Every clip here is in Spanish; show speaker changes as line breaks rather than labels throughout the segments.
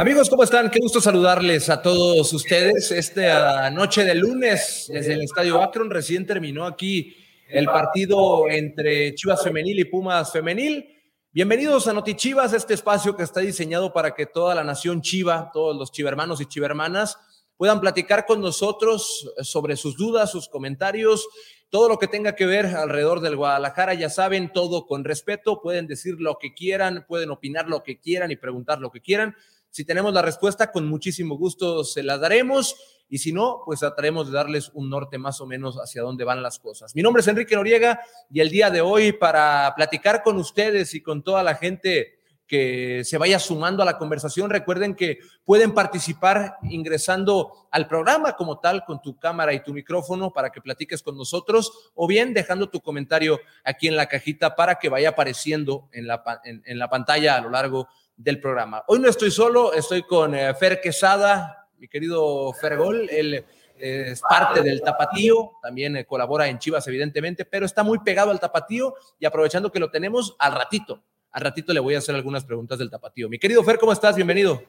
Amigos, ¿cómo están? Qué gusto saludarles a todos ustedes. Esta noche de lunes desde el Estadio Akron recién terminó aquí el partido entre Chivas Femenil y Pumas Femenil. Bienvenidos a Noti Chivas, este espacio que está diseñado para que toda la nación chiva, todos los chivermanos y chivermanas puedan platicar con nosotros sobre sus dudas, sus comentarios, todo lo que tenga que ver alrededor del Guadalajara. Ya saben, todo con respeto, pueden decir lo que quieran, pueden opinar lo que quieran y preguntar lo que quieran. Si tenemos la respuesta, con muchísimo gusto se la daremos y si no, pues trataremos de darles un norte más o menos hacia dónde van las cosas. Mi nombre es Enrique Noriega y el día de hoy para platicar con ustedes y con toda la gente que se vaya sumando a la conversación. Recuerden que pueden participar ingresando al programa como tal con tu cámara y tu micrófono para que platiques con nosotros o bien dejando tu comentario aquí en la cajita para que vaya apareciendo en la, en la pantalla a lo largo del programa. Hoy no estoy solo, estoy con eh, Fer Quesada, mi querido Fergol, él eh, es parte del Tapatío, también eh, colabora en Chivas evidentemente, pero está muy pegado al Tapatío y aprovechando que lo tenemos al ratito, al ratito le voy a hacer algunas preguntas del Tapatío. Mi querido Fer, ¿cómo estás? Bienvenido.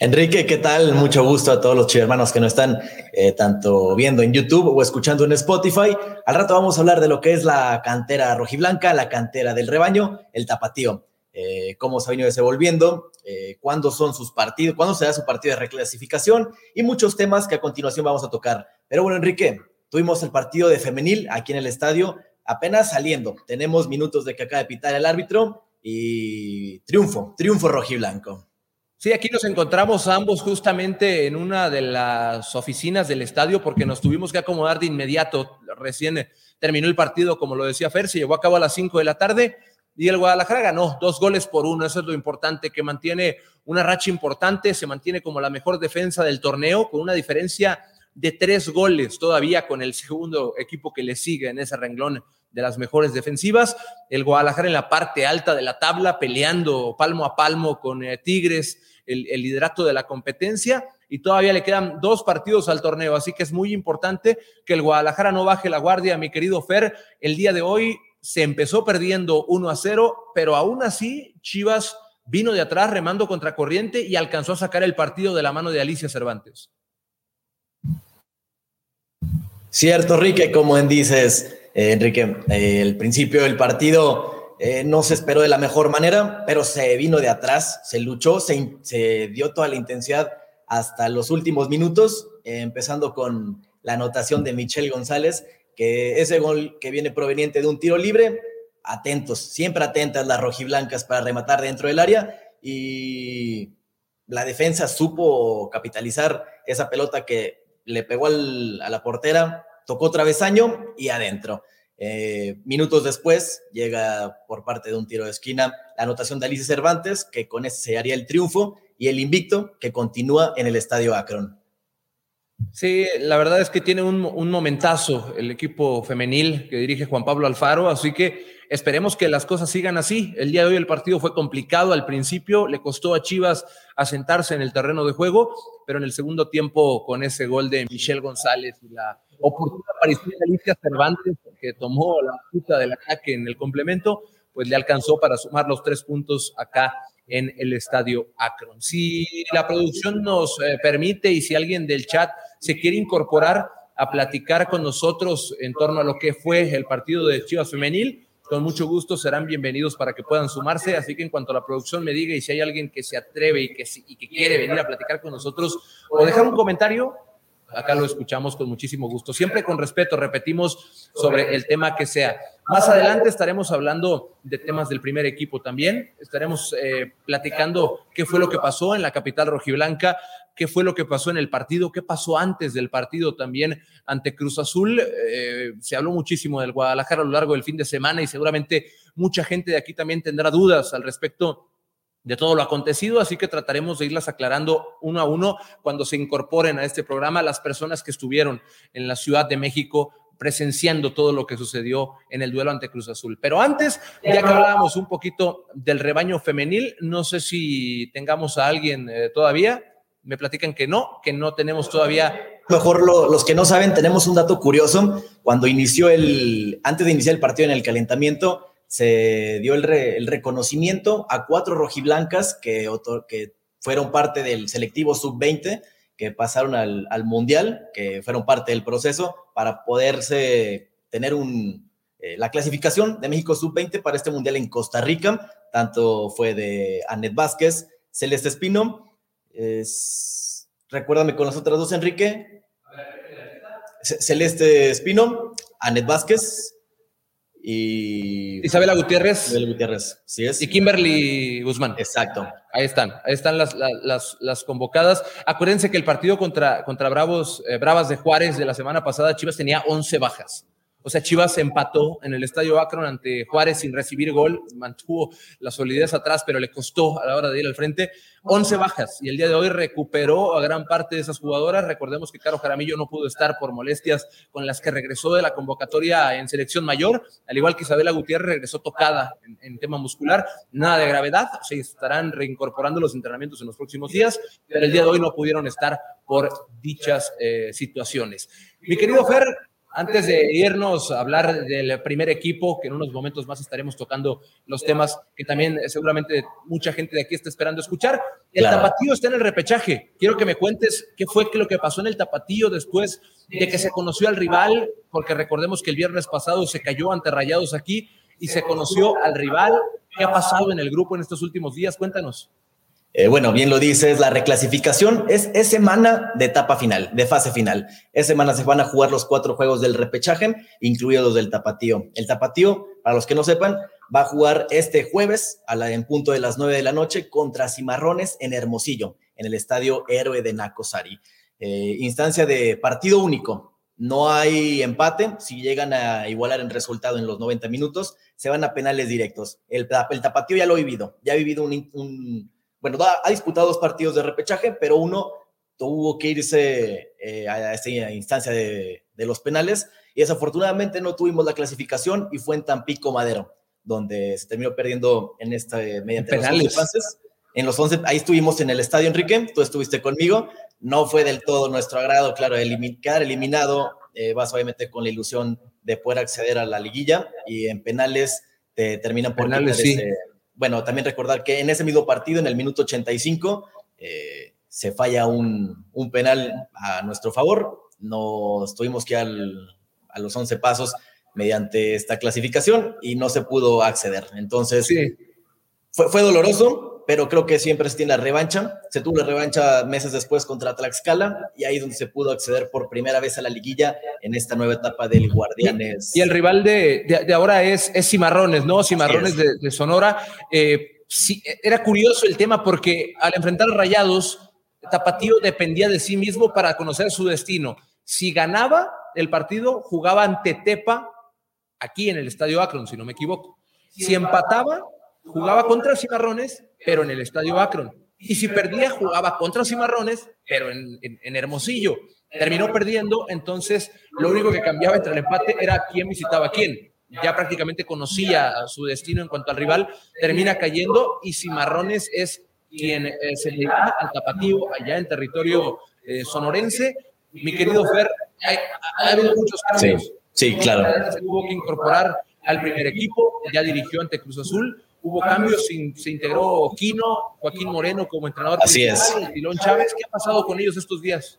Enrique, ¿qué tal? Mucho gusto a todos los chivermanos que nos están tanto viendo en YouTube o escuchando en Spotify. Al rato vamos a hablar de lo que es la cantera rojiblanca, la cantera del rebaño, el tapatío. Eh, cómo se ha venido desenvolviendo, eh, cuándo son sus partidos, cuándo se da su partido de reclasificación y muchos temas que a continuación vamos a tocar. Pero bueno, Enrique, tuvimos el partido de femenil aquí en el estadio, apenas saliendo. Tenemos minutos de que acaba de pitar el árbitro y triunfo, triunfo rojiblanco.
Sí, aquí nos encontramos ambos justamente en una de las oficinas del estadio porque nos tuvimos que acomodar de inmediato. Recién terminó el partido, como lo decía Fer, se llevó a cabo a las 5 de la tarde y el Guadalajara ganó dos goles por uno. Eso es lo importante, que mantiene una racha importante, se mantiene como la mejor defensa del torneo, con una diferencia de tres goles todavía con el segundo equipo que le sigue en ese renglón de las mejores defensivas. El Guadalajara en la parte alta de la tabla, peleando palmo a palmo con eh, Tigres, el, el liderato de la competencia y todavía le quedan dos partidos al torneo, así que es muy importante que el Guadalajara no baje la guardia, mi querido Fer. El día de hoy se empezó perdiendo 1 a 0, pero aún así Chivas vino de atrás remando contra corriente y alcanzó a sacar el partido de la mano de Alicia Cervantes.
Cierto, Enrique, como dices, eh, Enrique, eh, el principio del partido eh, no se esperó de la mejor manera, pero se vino de atrás, se luchó, se, se dio toda la intensidad hasta los últimos minutos, empezando con la anotación de Michelle González, que ese gol que viene proveniente de un tiro libre, atentos, siempre atentas las rojiblancas para rematar dentro del área y la defensa supo capitalizar esa pelota que le pegó a la portera, tocó travesaño y adentro. Eh, minutos después llega por parte de un tiro de esquina la anotación de Alicia Cervantes, que con ese se haría el triunfo y el invicto que continúa en el estadio Akron.
Sí, la verdad es que tiene un, momentazo el equipo femenil que dirige Juan Pablo Alfaro, así que esperemos que las cosas sigan así. El día de hoy el partido fue complicado al principio, le costó a Chivas asentarse en el terreno de juego, pero en el segundo tiempo con ese gol de Michelle González y la oportuna aparición de Alicia Cervantes, que tomó la puta del ataque en el complemento, pues le alcanzó para sumar los tres puntos acá en el estadio Akron. Si la producción nos eh, permite y si alguien del chat se quiere incorporar a platicar con nosotros en torno a lo que fue el partido de Chivas Femenil, con mucho gusto serán bienvenidos para que puedan sumarse. Así que en cuanto la producción me diga y si hay alguien que se atreve y que, y que quiere venir a platicar con nosotros o dejar un comentario, acá lo escuchamos con muchísimo gusto. Siempre con respeto, repetimos sobre el tema que sea. Más adelante estaremos hablando de temas del primer equipo también. Estaremos eh, platicando qué fue lo que pasó en la capital rojiblanca, qué fue lo que pasó en el partido, qué pasó antes del partido también ante Cruz Azul. Eh, se habló muchísimo del Guadalajara a lo largo del fin de semana y seguramente mucha gente de aquí también tendrá dudas al respecto de todo lo acontecido, así que trataremos de irlas aclarando uno a uno cuando se incorporen a este programa las personas que estuvieron en la Ciudad de México presenciando todo lo que sucedió en el duelo ante Cruz Azul. Pero antes, ya que hablábamos un poquito del rebaño femenil, no sé si tengamos a alguien eh, todavía. Me platican que no, que no tenemos todavía.
Mejor los que no saben, tenemos un dato curioso. Cuando inició el, antes de iniciar el partido en el calentamiento, se dio el, reconocimiento a cuatro rojiblancas que, que fueron parte del selectivo sub-20 que pasaron al, al, Mundial, que fueron parte del proceso para poderse tener un, eh, la clasificación de México sub-20 para este Mundial en Costa Rica. Tanto fue de Anet Vázquez, Celeste Espino. Es, recuérdame con las otras dos, Enrique. Celeste Espino, Anet Vázquez, y
Isabela Gutiérrez.
Isabela Gutiérrez, sí es.
Y Kimberly Guzmán.
Exacto.
Ahí están, ahí están las, las, las convocadas. Acuérdense que el partido contra, contra Bravos, eh, Bravas de Juárez de la semana pasada, Chivas tenía 11 bajas. O sea, Chivas empató en el estadio Akron ante Juárez sin recibir gol, mantuvo la solidez atrás, pero le costó a la hora de ir al frente 11 bajas. Y el día de hoy recuperó a gran parte de esas jugadoras. Recordemos que Caro Jaramillo no pudo estar por molestias con las que regresó de la convocatoria en selección mayor, al igual que Isabela Gutiérrez regresó tocada en, tema muscular. Nada de gravedad, se estarán reincorporando los entrenamientos en los próximos días, pero el día de hoy no pudieron estar por dichas eh, situaciones. Mi querido Fer, antes de irnos a hablar del primer equipo, que en unos momentos más estaremos tocando los temas que también eh, seguramente mucha gente de aquí está esperando escuchar, el tapatío está en el repechaje. Quiero que me cuentes qué fue lo que pasó en el tapatío después de que se conoció al rival, porque recordemos que el viernes pasado se cayó ante Rayados aquí y se conoció al rival. ¿Qué ha pasado en el grupo en estos últimos días? Cuéntanos.
Eh, bueno, bien lo dices, la reclasificación es, semana de etapa final, de fase final. Es semana se van a jugar los cuatro juegos del repechaje, incluidos los del tapatío. El tapatío, para los que no sepan, va a jugar este jueves a la, en punto de las nueve de la noche contra Cimarrones en Hermosillo, en el estadio Héroe de Nacosari. Eh, instancia de partido único. No hay empate. Si llegan a igualar en resultado en los 90 minutos, se van a penales directos. El, el tapatío ya lo ha vivido. Ya ha vivido un bueno, ha disputado dos partidos de repechaje, pero uno tuvo que irse eh, a esta instancia de, los penales y desafortunadamente no tuvimos la clasificación y fue en Tampico Madero, donde se terminó perdiendo en esta eh, mediante
penales.
los En los 11, ahí estuvimos en el estadio Enrique, tú estuviste conmigo, no fue del todo nuestro agrado, claro, quedar eliminado, eh, vas obviamente con la ilusión de poder acceder a la liguilla y en penales te terminan por
penales, sí
bueno, también recordar que en ese mismo partido, en el minuto 85, eh, se falla un, penal a nuestro favor. Nos tuvimos que al, a los 11 pasos mediante esta clasificación y no se pudo acceder. Entonces, fue, fue doloroso, pero creo que siempre se tiene la revancha. Se tuvo la revancha meses después contra Tlaxcala y ahí es donde se pudo acceder por primera vez a la liguilla en esta nueva etapa del Guardianes.
Y el rival de, de, ahora es, es, Cimarrones, ¿no? Cimarrones de, Sonora. Eh, sí, era curioso el tema porque al enfrentar Rayados, Tapatío dependía de sí mismo para conocer su destino. Si ganaba el partido, jugaba ante Tepa aquí en el Estadio Akron, si no me equivoco. Si empataba, jugaba contra Cimarrones, pero en el Estadio Akron. Y si perdía, jugaba contra Cimarrones, pero en, Hermosillo. Terminó perdiendo, entonces lo único que cambiaba entre el empate era quién visitaba a quién. Ya prácticamente conocía su destino en cuanto al rival, termina cayendo y Cimarrones es quien eh, se dedica al tapatío allá en territorio eh, sonorense. Mi querido Fer, ha, habido muchos cambios.
Sí, sí, claro.
Se tuvo que incorporar al primer equipo, ya dirigió ante Cruz Azul, hubo cambios, se, integró Quino, Joaquín Moreno como entrenador.
Así es.
Tilón Chávez, ¿qué ha pasado con ellos estos días?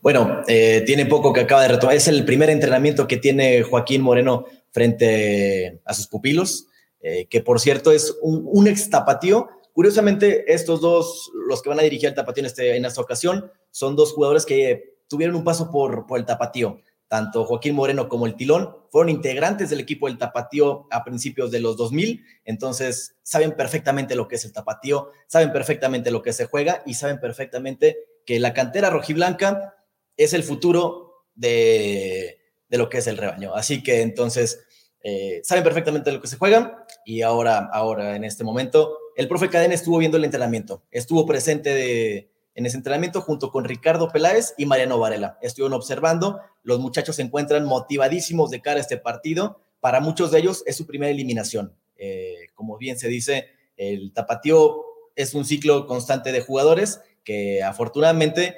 Bueno, eh, tiene poco que acaba de retomar. Es el primer entrenamiento que tiene Joaquín Moreno frente a sus pupilos, eh, que por cierto es un, ex tapatío. Curiosamente, estos dos, los que van a dirigir el tapatío en, este, en esta ocasión, son dos jugadores que tuvieron un paso por, por el tapatío tanto Joaquín Moreno como el Tilón, fueron integrantes del equipo del Tapatío a principios de los 2000, entonces saben perfectamente lo que es el Tapatío, saben perfectamente lo que se juega y saben perfectamente que la cantera rojiblanca es el futuro de, lo que es el rebaño. Así que entonces eh, saben perfectamente lo que se juega y ahora, ahora en este momento, el profe Cadena estuvo viendo el entrenamiento, estuvo presente de en ese entrenamiento junto con Ricardo Peláez y Mariano Varela. Estuvieron observando, los muchachos se encuentran motivadísimos de cara a este partido. Para muchos de ellos es su primera eliminación. Eh, como bien se dice, el tapatío es un ciclo constante de jugadores que afortunadamente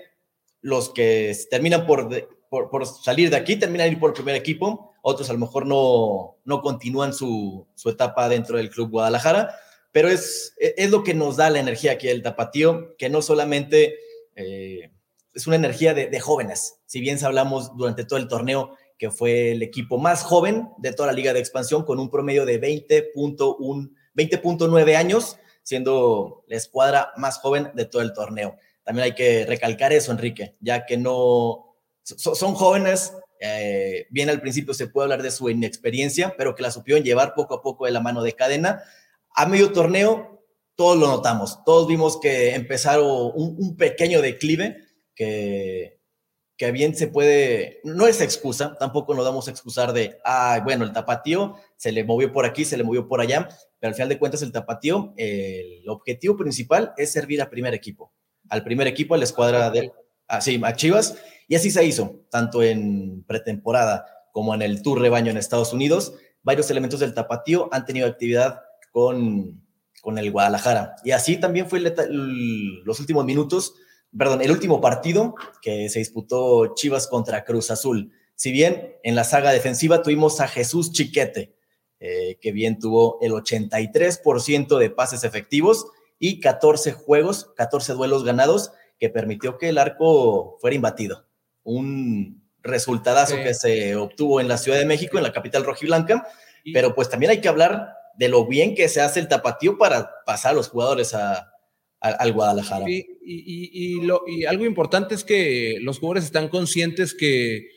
los que terminan por, por, salir de aquí terminan ir por el primer equipo, otros a lo mejor no, no continúan su, su etapa dentro del Club Guadalajara, pero es, es lo que nos da la energía aquí del tapatío, que no solamente eh, es una energía de, de, jóvenes, si bien hablamos durante todo el torneo que fue el equipo más joven de toda la liga de expansión con un promedio de 20.1, 20.9 años, siendo la escuadra más joven de todo el torneo. También hay que recalcar eso, Enrique, ya que no son jóvenes, eh, bien al principio se puede hablar de su inexperiencia, pero que la supieron llevar poco a poco de la mano de cadena. A medio torneo, todos lo notamos, todos vimos que empezaron un, pequeño declive que, que bien se puede, no es excusa, tampoco nos damos a excusar de, ah, bueno, el tapatío se le movió por aquí, se le movió por allá, pero al final de cuentas el tapatío, el objetivo principal es servir al primer equipo, al primer equipo, a la escuadra de, así, a Chivas, y así se hizo, tanto en pretemporada como en el Tour Rebaño en Estados Unidos. Varios elementos del tapatío han tenido actividad con, con el Guadalajara. Y así también fue los últimos minutos, perdón, el último partido que se disputó Chivas contra Cruz Azul. Si bien en la saga defensiva tuvimos a Jesús Chiquete, eh, que bien tuvo el 83% de pases efectivos y 14 juegos, 14 duelos ganados, que permitió que el arco fuera imbatido un resultadazo que se obtuvo en la Ciudad de México, en la capital rojiblanca, pero pues también hay que hablar de lo bien que se hace el tapatío para pasar a los jugadores a, al Guadalajara.
Y, lo, y algo importante es que los jugadores están conscientes que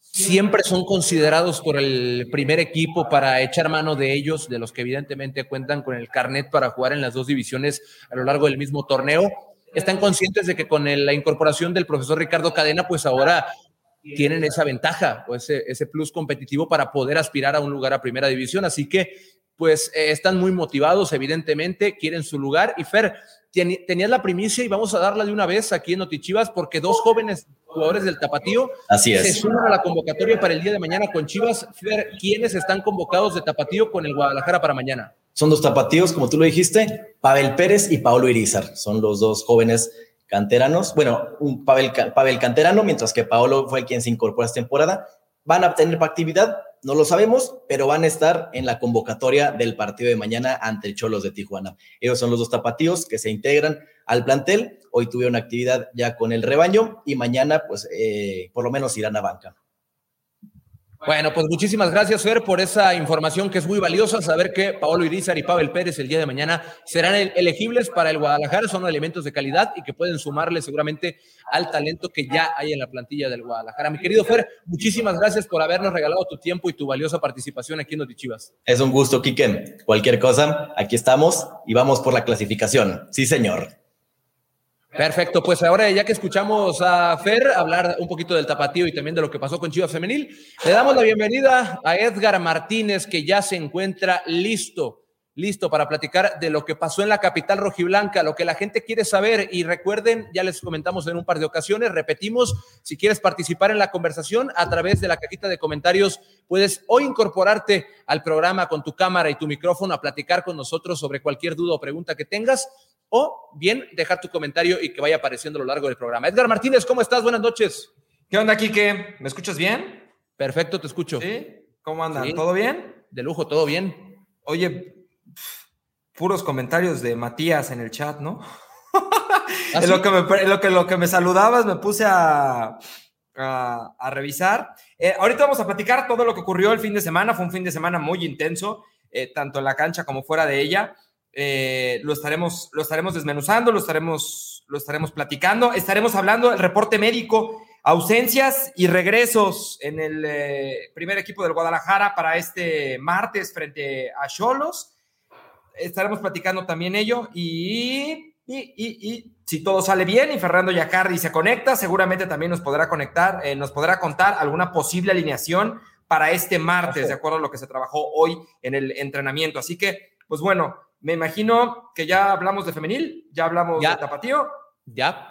siempre son considerados por el primer equipo para echar mano de ellos, de los que evidentemente cuentan con el carnet para jugar en las dos divisiones a lo largo del mismo torneo están conscientes de que con la incorporación del profesor Ricardo Cadena, pues ahora tienen esa ventaja o ese, ese plus competitivo para poder aspirar a un lugar a primera división. Así que, pues, eh, están muy motivados, evidentemente, quieren su lugar. Y Fer, tenías la primicia y vamos a darla de una vez aquí en Notichivas porque dos jóvenes jugadores del Tapatío
Así es.
se suman a la convocatoria para el día de mañana con Chivas. Fer, ¿quiénes están convocados de Tapatío con el Guadalajara para mañana?
Son dos tapatíos, como tú lo dijiste, Pavel Pérez y Pablo Irizar. Son los dos jóvenes canteranos. Bueno, un Pavel, Pavel canterano, mientras que Paolo fue quien se incorporó esta temporada. ¿Van a tener actividad? No lo sabemos, pero van a estar en la convocatoria del partido de mañana ante Cholos de Tijuana. Ellos son los dos tapatíos que se integran al plantel. Hoy tuvieron actividad ya con el rebaño y mañana, pues, eh, por lo menos irán a banca.
Bueno, pues muchísimas gracias, Fer, por esa información que es muy valiosa. Saber que Paolo Irizar y Pavel Pérez el día de mañana serán elegibles para el Guadalajara, son elementos de calidad y que pueden sumarle seguramente al talento que ya hay en la plantilla del Guadalajara. Mi querido Fer, muchísimas gracias por habernos regalado tu tiempo y tu valiosa participación aquí en Chivas.
Es un gusto, Kiken. Cualquier cosa, aquí estamos y vamos por la clasificación. Sí, señor.
Perfecto, pues ahora ya que escuchamos a Fer hablar un poquito del tapatío y también de lo que pasó con Chivas Femenil, le damos la bienvenida a Edgar Martínez que ya se encuentra listo, listo para platicar de lo que pasó en la capital rojiblanca, lo que la gente quiere saber. Y recuerden, ya les comentamos en un par de ocasiones, repetimos, si quieres participar en la conversación a través de la cajita de comentarios, puedes o incorporarte al programa con tu cámara y tu micrófono a platicar con nosotros sobre cualquier duda o pregunta que tengas o bien dejar tu comentario y que vaya apareciendo a lo largo del programa. Edgar Martínez, ¿cómo estás? Buenas noches.
¿Qué onda, Kike? ¿Me escuchas bien?
Perfecto, te escucho.
¿Sí? ¿Cómo andan? ¿Todo bien?
De lujo, todo bien.
Oye, puros comentarios de Matías en el chat, ¿no? ¿Ah, en, lo que me, lo, que, lo que me saludabas me puse a, a, revisar. Eh, ahorita vamos a platicar todo lo que ocurrió el fin de semana. Fue un fin de semana muy intenso, eh, tanto en la cancha como fuera de ella. Eh, lo, estaremos, lo estaremos desmenuzando, lo estaremos, lo estaremos platicando, estaremos hablando del reporte médico, ausencias y regresos en el eh, primer equipo del Guadalajara para este martes frente a Cholos. Estaremos platicando también ello y, y, si todo sale bien y Fernando Yacardi se conecta, seguramente también nos podrá conectar, eh, nos podrá contar alguna posible alineación para este martes, de acuerdo a lo que se trabajó hoy en el entrenamiento. Así que, pues bueno, me imagino que ya hablamos de femenil, ya hablamos de tapatío.
Ya.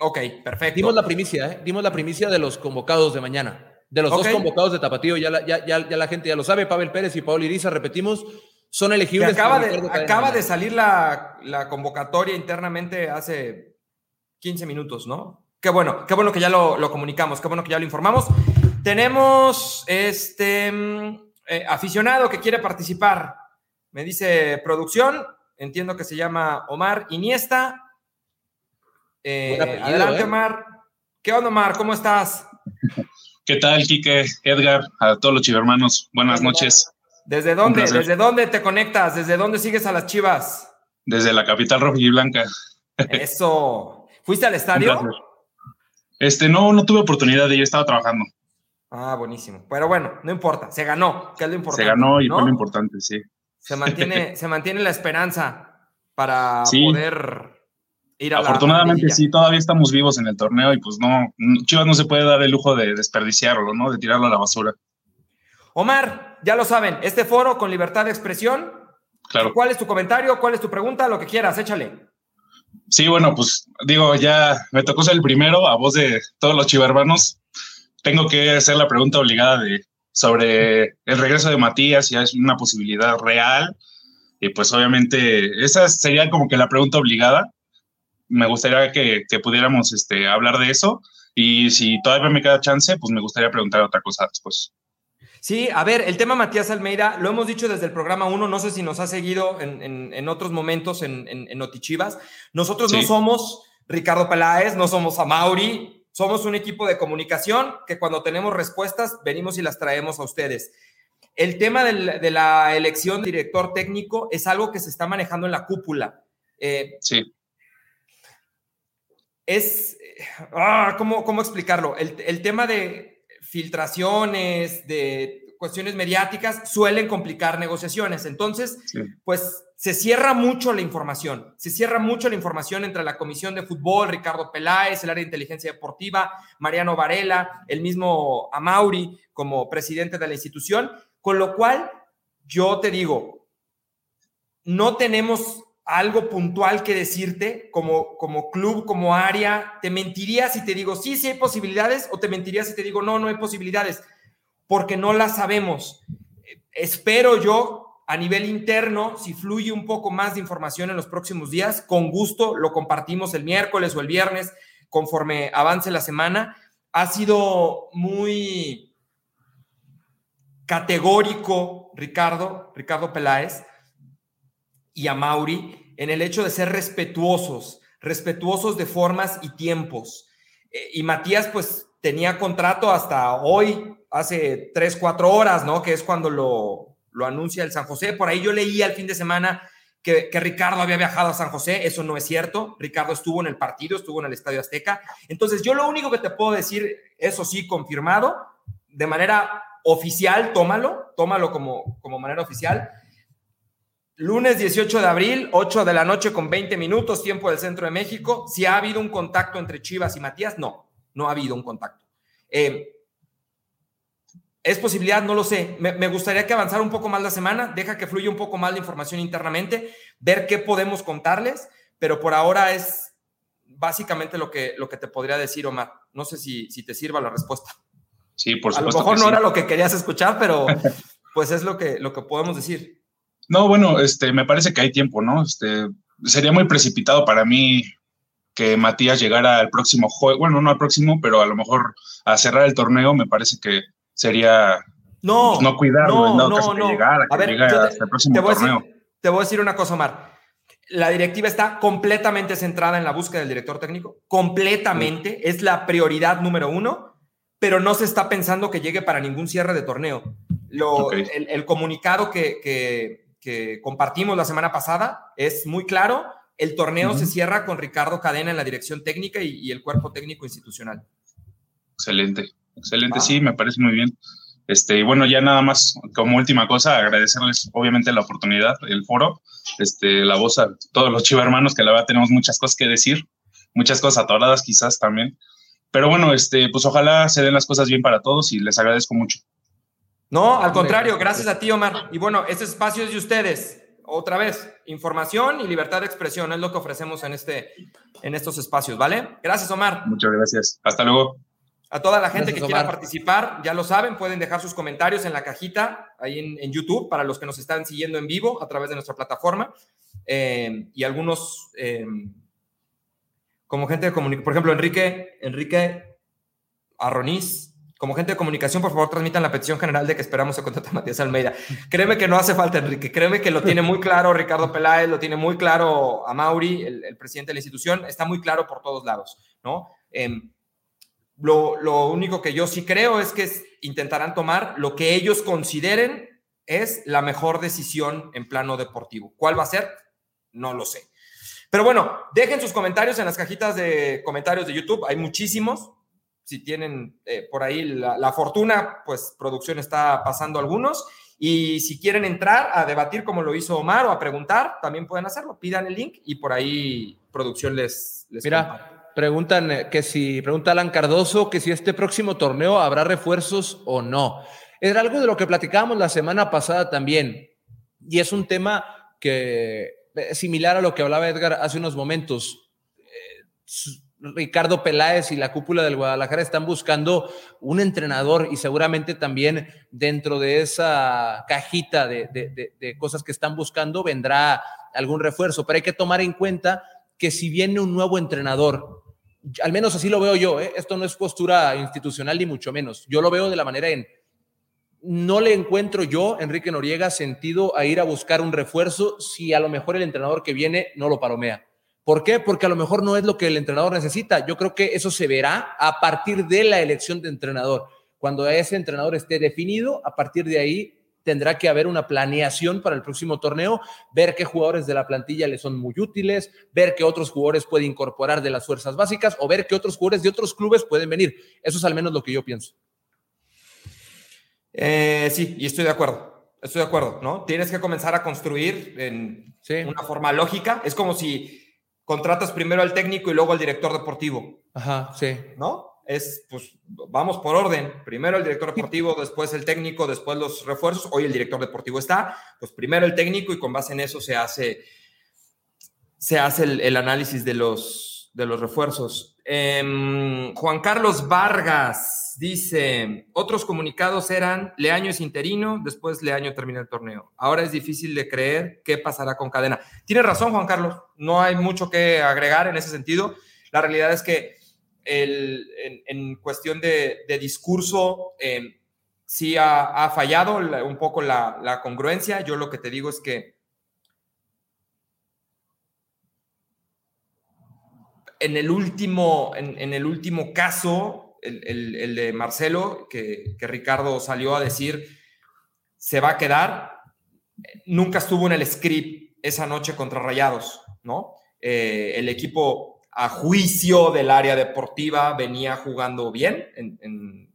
Ok, perfecto.
Dimos la primicia, ¿eh? Dimos la primicia de los convocados de mañana. De los dos convocados de tapatío, ya la, ya, ya, la gente ya lo sabe. Pavel Pérez y Paul Iriza, repetimos, son elegibles.
acaba, de, acaba de, salir la, la, convocatoria internamente hace 15 minutos, ¿no? Qué bueno, qué bueno que ya lo, lo comunicamos, qué bueno que ya lo informamos. Tenemos este mm, eh, aficionado que quiere participar Me dice producción, entiendo que se llama Omar Iniesta. Eh, adelante, ¿eh? Omar. ¿Qué onda, Omar? ¿Cómo estás?
¿Qué tal, Quique, Edgar, a todos los chivermanos? Buenas noches.
¿Desde dónde? ¿Desde dónde te conectas? ¿Desde dónde sigues a las chivas?
Desde la capital roja y blanca.
Eso. ¿Fuiste al estadio?
Este, no, no tuve oportunidad de ir, estaba trabajando.
Ah, buenísimo. Pero bueno, no importa, se ganó, que es lo importante.
Se ganó y fue lo importante, sí.
Se mantiene, se mantiene la esperanza para poder ir a
Afortunadamente sí, todavía estamos vivos en el torneo y pues no, Chivas no se puede dar el lujo de desperdiciarlo, ¿no? De tirarlo a la basura.
Omar, ya lo saben, este foro con libertad de expresión. Claro. ¿Cuál es tu comentario? ¿Cuál es tu pregunta? Lo que quieras, échale.
Sí, bueno, pues digo, ya me tocó ser el primero a voz de todos los chivermanos tengo que hacer la pregunta obligada de, sobre el regreso de Matías, si es una posibilidad real. Y pues obviamente esa sería como que la pregunta obligada. Me gustaría que, pudiéramos este, hablar de eso. Y si todavía me queda chance, pues me gustaría preguntar otra cosa después.
Sí, a ver, el tema Matías Almeida, lo hemos dicho desde el programa 1, no sé si nos ha seguido en, otros momentos en, en, Notichivas. Nosotros no somos Ricardo Peláez, no somos Amauri, somos un equipo de comunicación que cuando tenemos respuestas venimos y las traemos a ustedes. El tema de la elección de director técnico es algo que se está manejando en la cúpula.
Eh, sí.
Es, ah, ¿cómo, ¿cómo, explicarlo? El, el tema de filtraciones, de cuestiones mediáticas, suelen complicar negociaciones. Entonces, pues se cierra mucho la información, se cierra mucho la información entre la Comisión de Fútbol, Ricardo Peláez, el área de inteligencia deportiva, Mariano Varela, el mismo Amauri como presidente de la institución, con lo cual yo te digo, no tenemos algo puntual que decirte como, como club, como área, te mentiría si te digo, sí, sí hay posibilidades, o te mentiría si te digo, no, no hay posibilidades, porque no las sabemos. Espero yo a nivel interno, si fluye un poco más de información en los próximos días, con gusto lo compartimos el miércoles o el viernes conforme avance la semana. Ha sido muy categórico Ricardo, Ricardo Peláez y a Mauri en el hecho de ser respetuosos, respetuosos de formas y tiempos. Eh, y Matías pues tenía contrato hasta hoy, hace tres, cuatro horas, ¿no? Que es cuando lo, lo anuncia el San José. Por ahí yo leí al fin de semana que, Ricardo había viajado a San José. Eso no es cierto. Ricardo estuvo en el partido, estuvo en el Estadio Azteca. Entonces, yo lo único que te puedo decir, eso sí, confirmado, de manera oficial, tómalo, tómalo como, como manera oficial. Lunes 18 de abril, 8 de la noche con 20 minutos, tiempo del centro de México. Si ha habido un contacto entre Chivas y Matías, no, no ha habido un contacto. Eh, ¿Es posibilidad? No lo sé. Me, gustaría que avanzara un poco más la semana, deja que fluya un poco más la información internamente, ver qué podemos contarles, pero por ahora es básicamente lo que, lo que te podría decir, Omar. No sé si, si te sirva la respuesta.
Sí, por supuesto.
A lo mejor no era lo que querías escuchar, pero pues es lo que, lo que podemos decir.
No, bueno, este, me parece que hay tiempo, ¿no? Este, sería muy precipitado para mí que Matías llegara al próximo juego, bueno, no al próximo, pero a lo mejor a cerrar el torneo, me parece que sería
no, pues,
no cuidarlo no, no, no. a ver, hasta el próximo
te voy
torneo.
Decir, te voy a decir una cosa, Omar. La directiva está completamente centrada en la búsqueda del director técnico, completamente, es la prioridad número uno, pero no se está pensando que llegue para ningún cierre de torneo. Lo, el, comunicado que, que, compartimos la semana pasada es muy claro, el torneo se cierra con Ricardo Cadena en la dirección técnica y, y el cuerpo técnico institucional.
Excelente. Excelente, sí, me parece muy bien. Este, y bueno, ya nada más como última cosa, agradecerles obviamente la oportunidad, el foro, este, la voz a todos los chivarmanos, que la verdad tenemos muchas cosas que decir, muchas cosas atoradas quizás también. Pero bueno, este, pues ojalá se den las cosas bien para todos y les agradezco mucho.
No, al contrario, gracias a ti, Omar. Y bueno, este espacio es de ustedes. Otra vez, información y libertad de expresión es lo que ofrecemos en, este, en estos espacios, ¿vale? Gracias, Omar.
Muchas gracias. Hasta luego.
A toda la gente que quiera participar, ya lo saben, pueden dejar sus comentarios en la cajita ahí en, YouTube para los que nos están siguiendo en vivo a través de nuestra plataforma. Eh, y algunos, eh, como gente de comunicación, por ejemplo, Enrique, Enrique Arroniz, como gente de comunicación, por favor, transmitan la petición general de que esperamos se contrate a Matías Almeida. Créeme que no hace falta, Enrique. Créeme que lo tiene muy claro Ricardo Peláez, lo tiene muy claro a Mauri, el, presidente de la institución. Está muy claro por todos lados, ¿no? Em, lo, lo, único que yo sí creo es que intentarán tomar lo que ellos consideren es la mejor decisión en plano deportivo. ¿Cuál va a ser? No lo sé. Pero bueno, dejen sus comentarios en las cajitas de comentarios de YouTube. Hay muchísimos. Si tienen eh, por ahí la, fortuna, pues producción está pasando algunos. Y si quieren entrar a debatir como lo hizo Omar o a preguntar, también pueden hacerlo. Pidan el link y por ahí producción les... les
Mira, preguntan eh, que si, pregunta Alan Cardoso, que si este próximo torneo habrá refuerzos o no. Era algo de lo que platicábamos la semana pasada también. Y es un tema que es similar a lo que hablaba Edgar hace unos momentos. Eh, Ricardo Peláez y la cúpula del Guadalajara están buscando un entrenador y seguramente también dentro de esa cajita de, cosas que están buscando vendrá algún refuerzo. Pero hay que tomar en cuenta que si viene un nuevo entrenador, al menos así lo veo yo, ¿eh? esto no es postura institucional ni mucho menos, yo lo veo de la manera en no le encuentro yo, Enrique Noriega, sentido a ir a buscar un refuerzo si a lo mejor el entrenador que viene no lo paromea. ¿Por qué? Porque a lo mejor no es lo que el entrenador necesita. Yo creo que eso se verá a partir de la elección de entrenador. Cuando ese entrenador esté definido, a partir de ahí tendrá que haber una planeación para el próximo torneo, ver qué jugadores de la plantilla le son muy útiles, ver qué otros jugadores puede incorporar de las fuerzas básicas o ver qué otros jugadores de otros clubes pueden venir. Eso es al menos lo que yo pienso.
Eh, sí, y estoy de acuerdo. Estoy de acuerdo, ¿no? Tienes que comenzar a construir en una forma lógica. Es como si contratas primero al técnico y luego al director deportivo.
Ajá, sí.
¿No? Es, pues, vamos por orden. Primero el director deportivo, después el técnico, después los refuerzos. Hoy el director deportivo está, pues primero el técnico y con base en eso se hace, se hace el, análisis de los, de los refuerzos. Em, Juan Carlos Vargas dice, otros comunicados eran, Leaño es interino, después Leaño termina el torneo. Ahora es difícil de creer qué pasará con Cadena. Tiene razón, Juan Carlos, no hay mucho que agregar en ese sentido. La realidad es que en, cuestión de, discurso, eh, sí ha, fallado un poco la, congruencia. Yo lo que te digo es que en el último, en el último caso, el, de Marcelo, que, Ricardo salió a decir, se va a quedar, nunca estuvo en el script esa noche contra Rayados, ¿no? Eh, el equipo a juicio del área deportiva venía jugando bien en,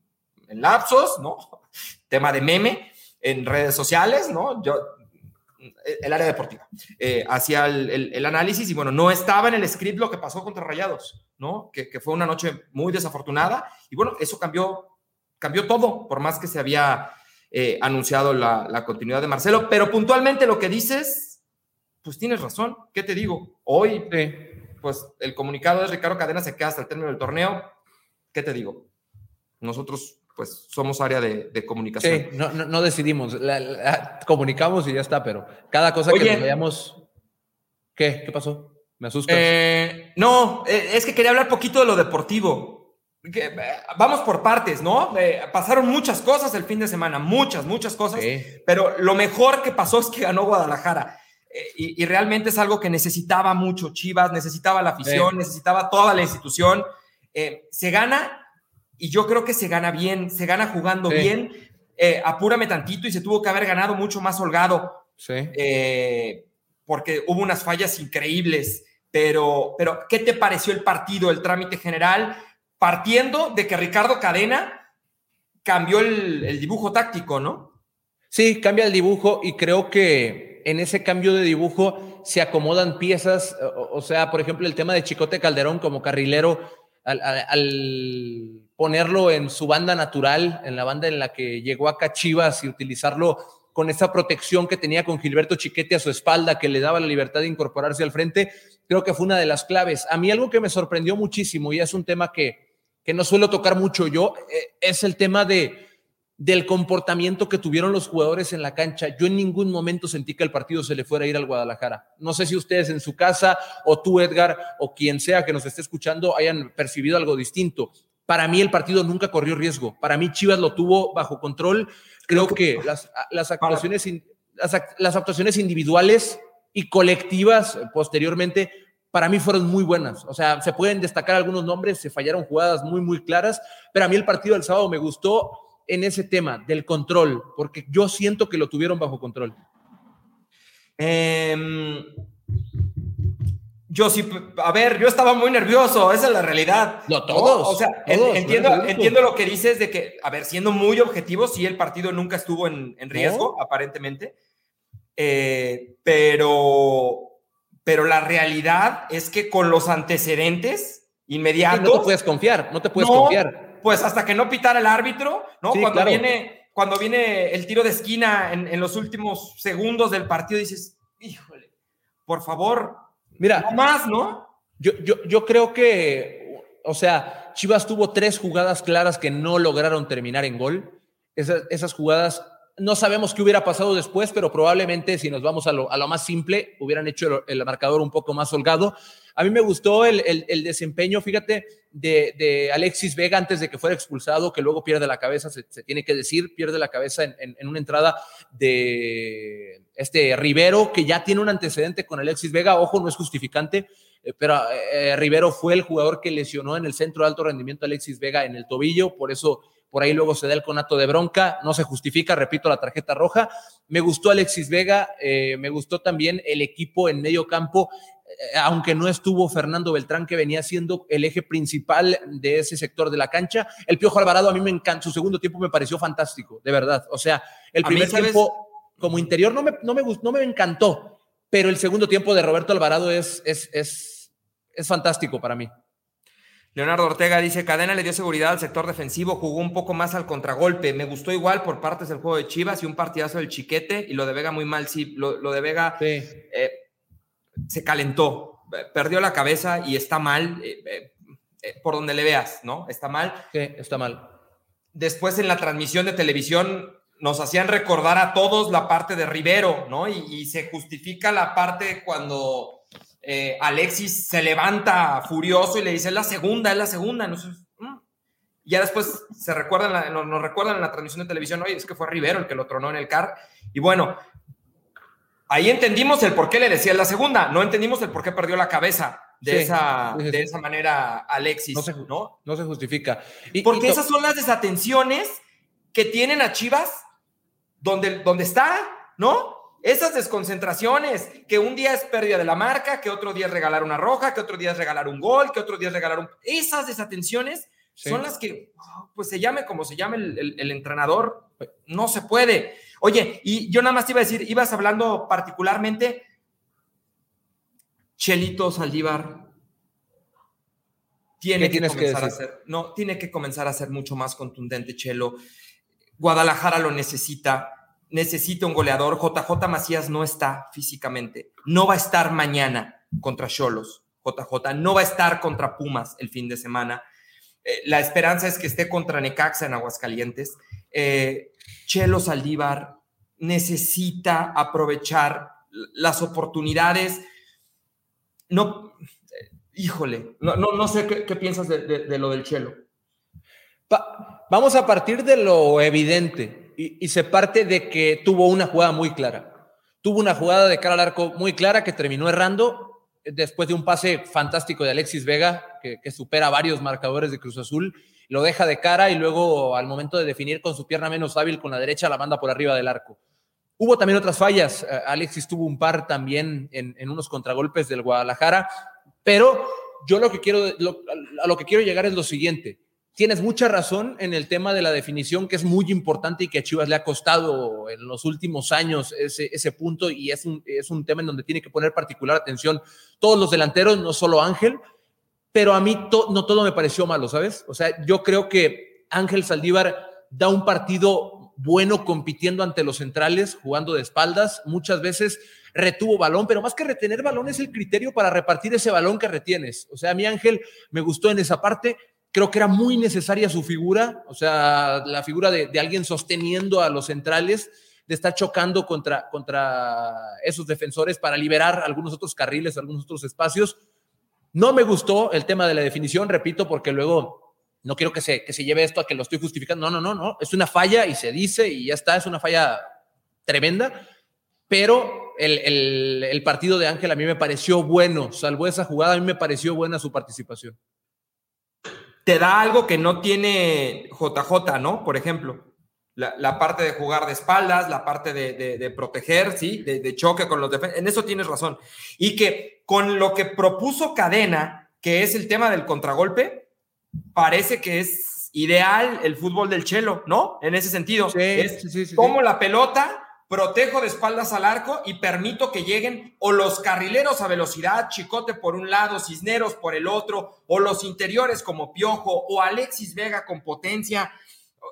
lapsos, ¿no? Tema de meme en redes sociales, ¿no? Yo el área deportiva, eh, hacía el, análisis y bueno, no estaba en el script lo que pasó contra Rayados, ¿no? Que, fue una noche muy desafortunada y bueno, eso cambió, cambió todo, por más que se había eh, anunciado la, continuidad de Marcelo, pero puntualmente lo que dices, pues tienes razón, ¿qué te digo? Hoy, pues el comunicado de Ricardo Cadena se queda hasta el término del torneo, ¿qué te digo? Nosotros pues somos área de, comunicación.
Sí, no, decidimos, comunicamos y ya está, pero cada cosa que nos veamos... ¿Qué? ¿Qué pasó? Me asusta.
Eh, no, eh, es que quería hablar poquito de lo deportivo. Eh, vamos por partes, ¿no? pasaron muchas cosas el fin de semana, muchas, muchas cosas, pero lo mejor que pasó es que ganó Guadalajara. Y, realmente es algo que necesitaba mucho Chivas, necesitaba la afición, necesitaba toda la institución. se gana y yo creo que se gana bien, se gana jugando bien. Eh, apúrame tantito y se tuvo que haber ganado mucho más holgado.
Sí.
Eh, porque hubo unas fallas increíbles. Pero, pero, ¿qué te pareció el partido, el trámite general? Partiendo de que Ricardo Cadena cambió el, dibujo táctico, ¿no?
Sí, cambia el dibujo y creo que en ese cambio de dibujo se acomodan piezas, o, sea, por ejemplo, el tema de Chicote Calderón como carrilero al, ponerlo en su banda natural, en la banda en la que llegó acá Chivas y utilizarlo con esa protección que tenía con Gilberto Chiquete a su espalda, que le daba la libertad de incorporarse al frente, creo que fue una de las claves. A mí algo que me sorprendió muchísimo, y es un tema que, que no suelo tocar mucho yo, eh, es el tema de, del comportamiento que tuvieron los jugadores en la cancha. Yo en ningún momento sentí que el partido se le fuera a ir al Guadalajara. No sé si ustedes en su casa o tú, Edgar, o quien sea que nos esté escuchando, hayan percibido algo distinto Para mí el partido nunca corrió riesgo. Para mí Chivas lo tuvo bajo control. Creo que las, las actuaciones, las, actuaciones individuales y colectivas posteriormente para mí fueron muy buenas. O sea, se pueden destacar algunos nombres, se fallaron jugadas muy, muy claras, pero a mí el partido del sábado me gustó en ese tema del control, porque yo siento que lo tuvieron bajo control.
Em, yo sí, a ver, yo estaba muy nervioso, esa es la realidad.
No, todos.
O sea, entiendo, entiendo lo que dices de que, a ver, siendo muy objetivo, sí, el partido nunca estuvo en, riesgo, aparentemente, eh, pero, pero la realidad es que con los antecedentes inmediatos...
no te puedes confiar, no te puedes confiar.
Pues hasta que no pitara el árbitro, ¿no? cuando, viene, cuando viene el tiro de esquina en, en los últimos segundos del partido, dices, híjole, por favor,
Mira.
No más, ¿no?
Yo, yo, yo creo que, o sea, Chivas tuvo tres jugadas claras que no lograron terminar en gol. Esas, esas jugadas, no sabemos qué hubiera pasado después, pero probablemente si nos vamos a lo, a lo más simple, hubieran hecho el, marcador un poco más holgado. A mí me gustó el, el, desempeño, fíjate, de, de, Alexis Vega antes de que fuera expulsado, que luego pierde la cabeza, se, tiene que decir, pierde la cabeza en, en, en una entrada de este Rivero, que ya tiene un antecedente con Alexis Vega, ojo, no es justificante, pero eh, Rivero fue el jugador que lesionó en el centro de alto rendimiento a Alexis Vega en el tobillo, por eso por ahí luego se da el conato de bronca, no se justifica, repito, la tarjeta roja. Me gustó Alexis Vega, eh, me gustó también el equipo en medio campo, aunque no estuvo Fernando Beltrán, que venía siendo el eje principal de ese sector de la cancha. El Piojo Alvarado a mí me encanta, su segundo tiempo me pareció fantástico, de verdad. O sea, el primer tiempo como interior no me, no me, no me encantó, pero el segundo tiempo de Roberto Alvarado es, es, es, es fantástico para mí.
Leonardo Ortega dice, Cadena le dio seguridad al sector defensivo, jugó un poco más al contragolpe, me gustó igual por partes del juego de Chivas y un partidazo del Chiquete y lo de Vega muy mal, sí, lo, de Vega eh, se calentó, perdió la cabeza y está mal, eh, eh, por donde le veas, ¿no? Está mal.
Sí, está mal.
Después en la transmisión de televisión nos hacían recordar a todos la parte de Rivero, ¿no? Y, se justifica la parte cuando eh, Alexis se levanta furioso y le dice, es la segunda, es la segunda. Mm". Ya después se recuerdan, nos, recuerdan en la transmisión de televisión, oye, es que fue Rivero el que lo tronó en el car. Y bueno, ahí entendimos el por qué le decía la segunda, no entendimos el por qué perdió la cabeza de, esa, de esa manera Alexis,
no se, ¿no? No se justifica.
Y, Porque esas son las desatenciones que tienen a Chivas donde, donde está, ¿no? Esas desconcentraciones, que un día es pérdida de la marca, que otro día es regalar una roja, que otro día es regalar un gol, que otro día es regalar un... Esas desatenciones son las que, pues se llame como se llame el, entrenador, no se puede. Oye, y yo nada más te iba a decir, ibas hablando particularmente, Chelito Saldívar, tiene que comenzar a ser, no, tiene que comenzar a ser mucho más contundente, Chelo. Guadalajara lo necesita, necesita un goleador. JJ Macías no está físicamente, no va a estar mañana contra Cholos. JJ no va a estar contra Pumas el fin de semana. Eh, la esperanza es que esté contra Necaxa en Aguascalientes. Eh, Chelo Saldívar necesita aprovechar las oportunidades. No, eh, híjole, no, no, sé qué, piensas de, lo del Chelo
vamos a partir de lo evidente y, se parte de que tuvo una jugada muy clara. Tuvo una jugada de cara al arco muy clara que terminó errando después de un pase fantástico de Alexis Vega, que, supera varios marcadores de Cruz Azul, lo deja de cara y luego al momento de definir con su pierna menos hábil con la derecha la manda por arriba del arco. Hubo también otras fallas. Eh, Alexis tuvo un par también en, en unos contragolpes del Guadalajara, pero yo lo que quiero, a lo que quiero llegar es lo siguiente tienes mucha razón en el tema de la definición, que es muy importante y que a Chivas le ha costado en los últimos años ese, ese punto y es un, es un tema en donde tiene que poner particular atención todos los delanteros, no solo Ángel, pero a mí no todo me pareció malo, ¿sabes? O sea, yo creo que Ángel Saldívar da un partido bueno compitiendo ante los centrales, jugando de espaldas, muchas veces retuvo balón, pero más que retener balón es el criterio para repartir ese balón que retienes. O sea, a mí Ángel me gustó en esa parte, Creo que era muy necesaria su figura, o sea, la figura de, alguien sosteniendo a los centrales, de estar chocando contra, contra esos defensores para liberar algunos otros carriles, algunos otros espacios. No me gustó el tema de la definición, repito, porque luego no quiero que se, que se lleve esto a que lo estoy justificando. No, no, no, no. Es una falla y se dice y ya está. Es una falla tremenda. Pero el, el partido de Ángel a mí me pareció bueno. Salvo esa jugada, a mí me pareció buena su participación.
Te da algo que no tiene JJ, ¿no? Por ejemplo la, parte de jugar de espaldas, la parte de, proteger, ¿sí? De, choque con los defensores. En eso tienes razón. Y que con lo que propuso Cadena, que es el tema del contragolpe, parece que es ideal el fútbol del chelo, ¿no? En ese sentido. Sí, es sí, sí, como la pelota, protejo de espaldas al arco y permito que lleguen o los carrileros a velocidad, Chicote por un lado, Cisneros por el otro, o los interiores como Piojo, o Alexis Vega con potencia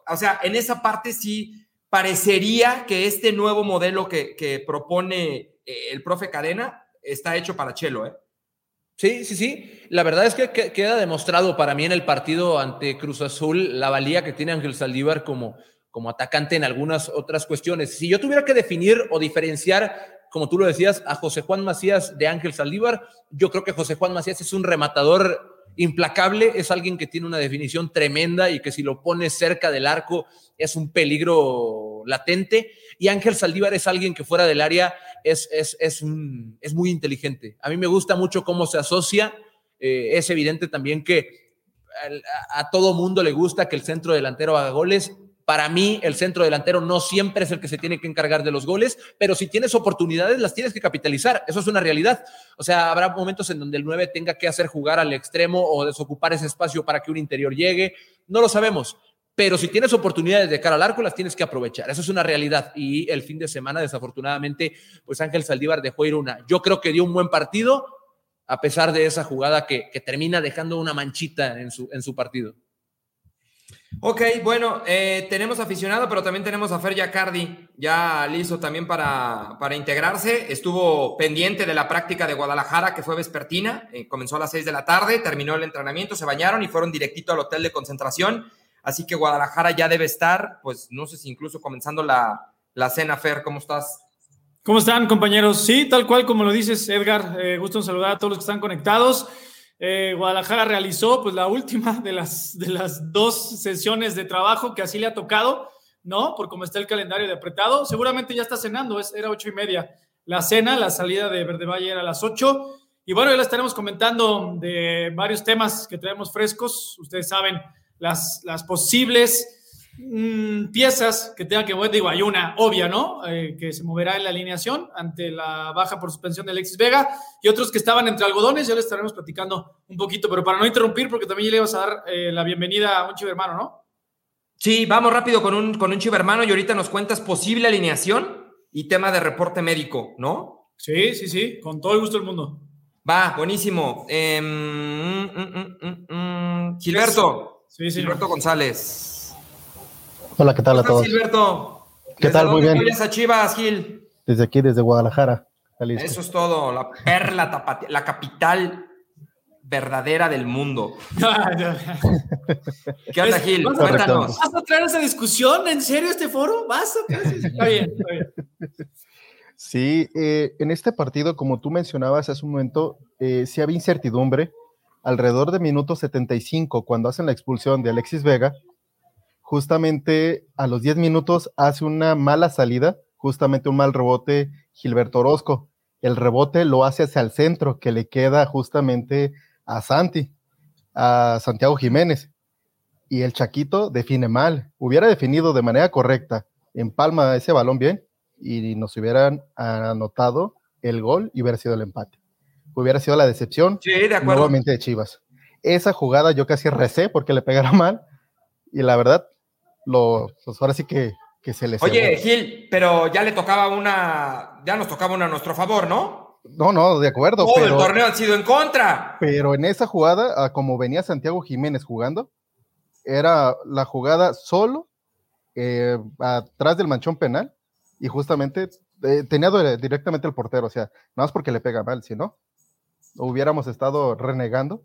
o sea, en esa parte sí parecería que este nuevo modelo que, propone eh, el profe Cadena está hecho para Chelo, ¿eh?
Sí, sí, sí. La verdad es que queda demostrado para mí en el partido ante Cruz Azul la valía que tiene Ángel Saldívar como, como atacante en algunas otras cuestiones. Si yo tuviera que definir o diferenciar, como tú lo decías, a José Juan Macías de Ángel Saldívar, yo creo que José Juan Macías es un rematador Implacable es alguien que tiene una definición tremenda y que si lo pone cerca del arco es un peligro latente. Y Ángel Saldívar es alguien que fuera del área es, es, es, es muy inteligente. A mí me gusta mucho cómo se asocia. Eh, es evidente también que a, a todo mundo le gusta que el centro delantero haga goles para mí, el centro delantero no siempre es el que se tiene que encargar de los goles, pero si tienes oportunidades, las tienes que capitalizar. Eso es una realidad. O sea, habrá momentos en donde el 9 tenga que hacer jugar al extremo o desocupar ese espacio para que un interior llegue. No lo sabemos. Pero si tienes oportunidades de cara al arco, las tienes que aprovechar. Eso es una realidad. Y el fin de semana, desafortunadamente, pues Ángel Saldívar dejó ir una. Yo creo que dio un buen partido, a pesar de esa jugada que, que termina dejando una manchita en su, en su partido.
Ok, bueno, eh, tenemos aficionado, pero también tenemos a Fer Yacardi, ya listo también para, para, integrarse. Estuvo pendiente de la práctica de Guadalajara, que fue vespertina, eh, comenzó a las 6 de la tarde, terminó el entrenamiento, se bañaron y fueron directito al hotel de concentración. Así que Guadalajara ya debe estar, pues no sé si incluso comenzando la, la cena, Fer, ¿cómo estás?
¿Cómo están, compañeros? Sí, tal cual como lo dices, Edgar, eh, gusto saludar a todos los que están conectados. Eh, Guadalajara realizó pues la última de las, de las dos sesiones de trabajo que así le ha tocado, ¿no? Por cómo está el calendario de apretado. Seguramente ya está cenando, es, era ocho y media la cena, la salida de Verde Valle era a las ocho. Y bueno, ya la estaremos comentando de varios temas que traemos frescos. Ustedes saben las, las posibles Mm, piezas que tenga que mover, digo, hay una obvia, ¿no? Eh, que se moverá en la alineación ante la baja por suspensión de Alexis Vega y otros que estaban entre algodones, ya les estaremos platicando un poquito, pero para no interrumpir, porque también le ibas a dar eh, la bienvenida a un chivermano, ¿no?
Sí, vamos rápido con un, con un chivermano y ahorita nos cuentas posible alineación y tema de reporte médico, ¿no?
Sí, sí, sí, con todo el gusto del mundo.
Va, buenísimo. Em, mm, mm, mm, Gilberto. Sí, Gilberto González.
Hola, ¿qué tal a todos?
Gilberto?
¿Qué tal? Muy bien.
a Chivas, Gil?
Desde aquí, desde Guadalajara.
Eso es todo, la perla la capital verdadera del mundo. ¿Qué onda, Gil?
Cuéntanos. ¿Vas a traer esa discusión? ¿En serio este foro? ¿Vas a Está bien, está bien.
Sí, eh, en este partido, como tú mencionabas hace un momento, eh, sí había incertidumbre. Alrededor de minuto 75, cuando hacen la expulsión de Alexis Vega, justamente a los 10 minutos hace una mala salida, justamente un mal rebote Gilberto Orozco. El rebote lo hace hacia el centro, que le queda justamente a Santi, a Santiago Jiménez. Y el Chaquito define mal. Hubiera definido de manera correcta, en palma ese balón bien, y nos hubieran anotado el gol y hubiera sido el empate. Hubiera sido la decepción nuevamente de Chivas. Esa jugada yo casi recé porque le pegara mal, y la verdad, lo, pues ahora sí que, que se les...
Oye, Gil, pero ya le tocaba una, ya nos tocaba una a nuestro favor, ¿no?
No, no, de acuerdo.
Todo el torneo ha sido en contra.
Pero en esa jugada, como venía Santiago Jiménez jugando, era la jugada solo eh, atrás del manchón penal y justamente eh, tenía directamente el portero, o sea, nada más porque le pega mal, si no, hubiéramos estado renegando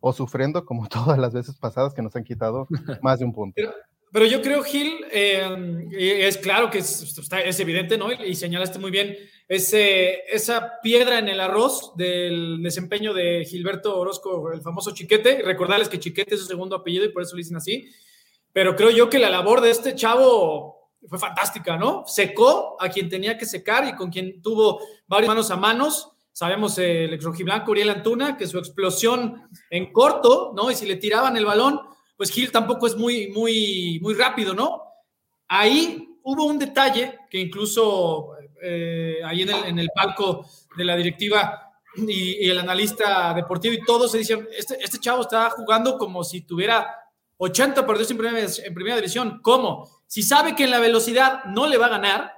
o sufriendo como todas las veces pasadas que nos han quitado más de un punto.
pero yo creo, Gil, eh, es claro que es, evidente, ¿no? Y señalaste muy bien esa piedra en el arroz del desempeño de Gilberto Orozco, el famoso Chiquete. Recordarles que Chiquete es su segundo apellido y por eso lo dicen así. Pero creo yo que la labor de este chavo fue fantástica, ¿no? Secó a quien tenía que secar y con quien tuvo varios manos a manos. Sabemos el ex rojiblanco Uriel Antuna, que su explosión en corto, ¿no? Y si le tiraban el balón, pues Gil tampoco es muy, muy, muy rápido, ¿no? Ahí hubo un detalle que incluso eh, ahí en el, en el, palco de la directiva y, el analista deportivo y todos se dicen, este, este chavo está jugando como si tuviera 80 perdidos en primera, en primera división. ¿Cómo? Si sabe que en la velocidad no le va a ganar,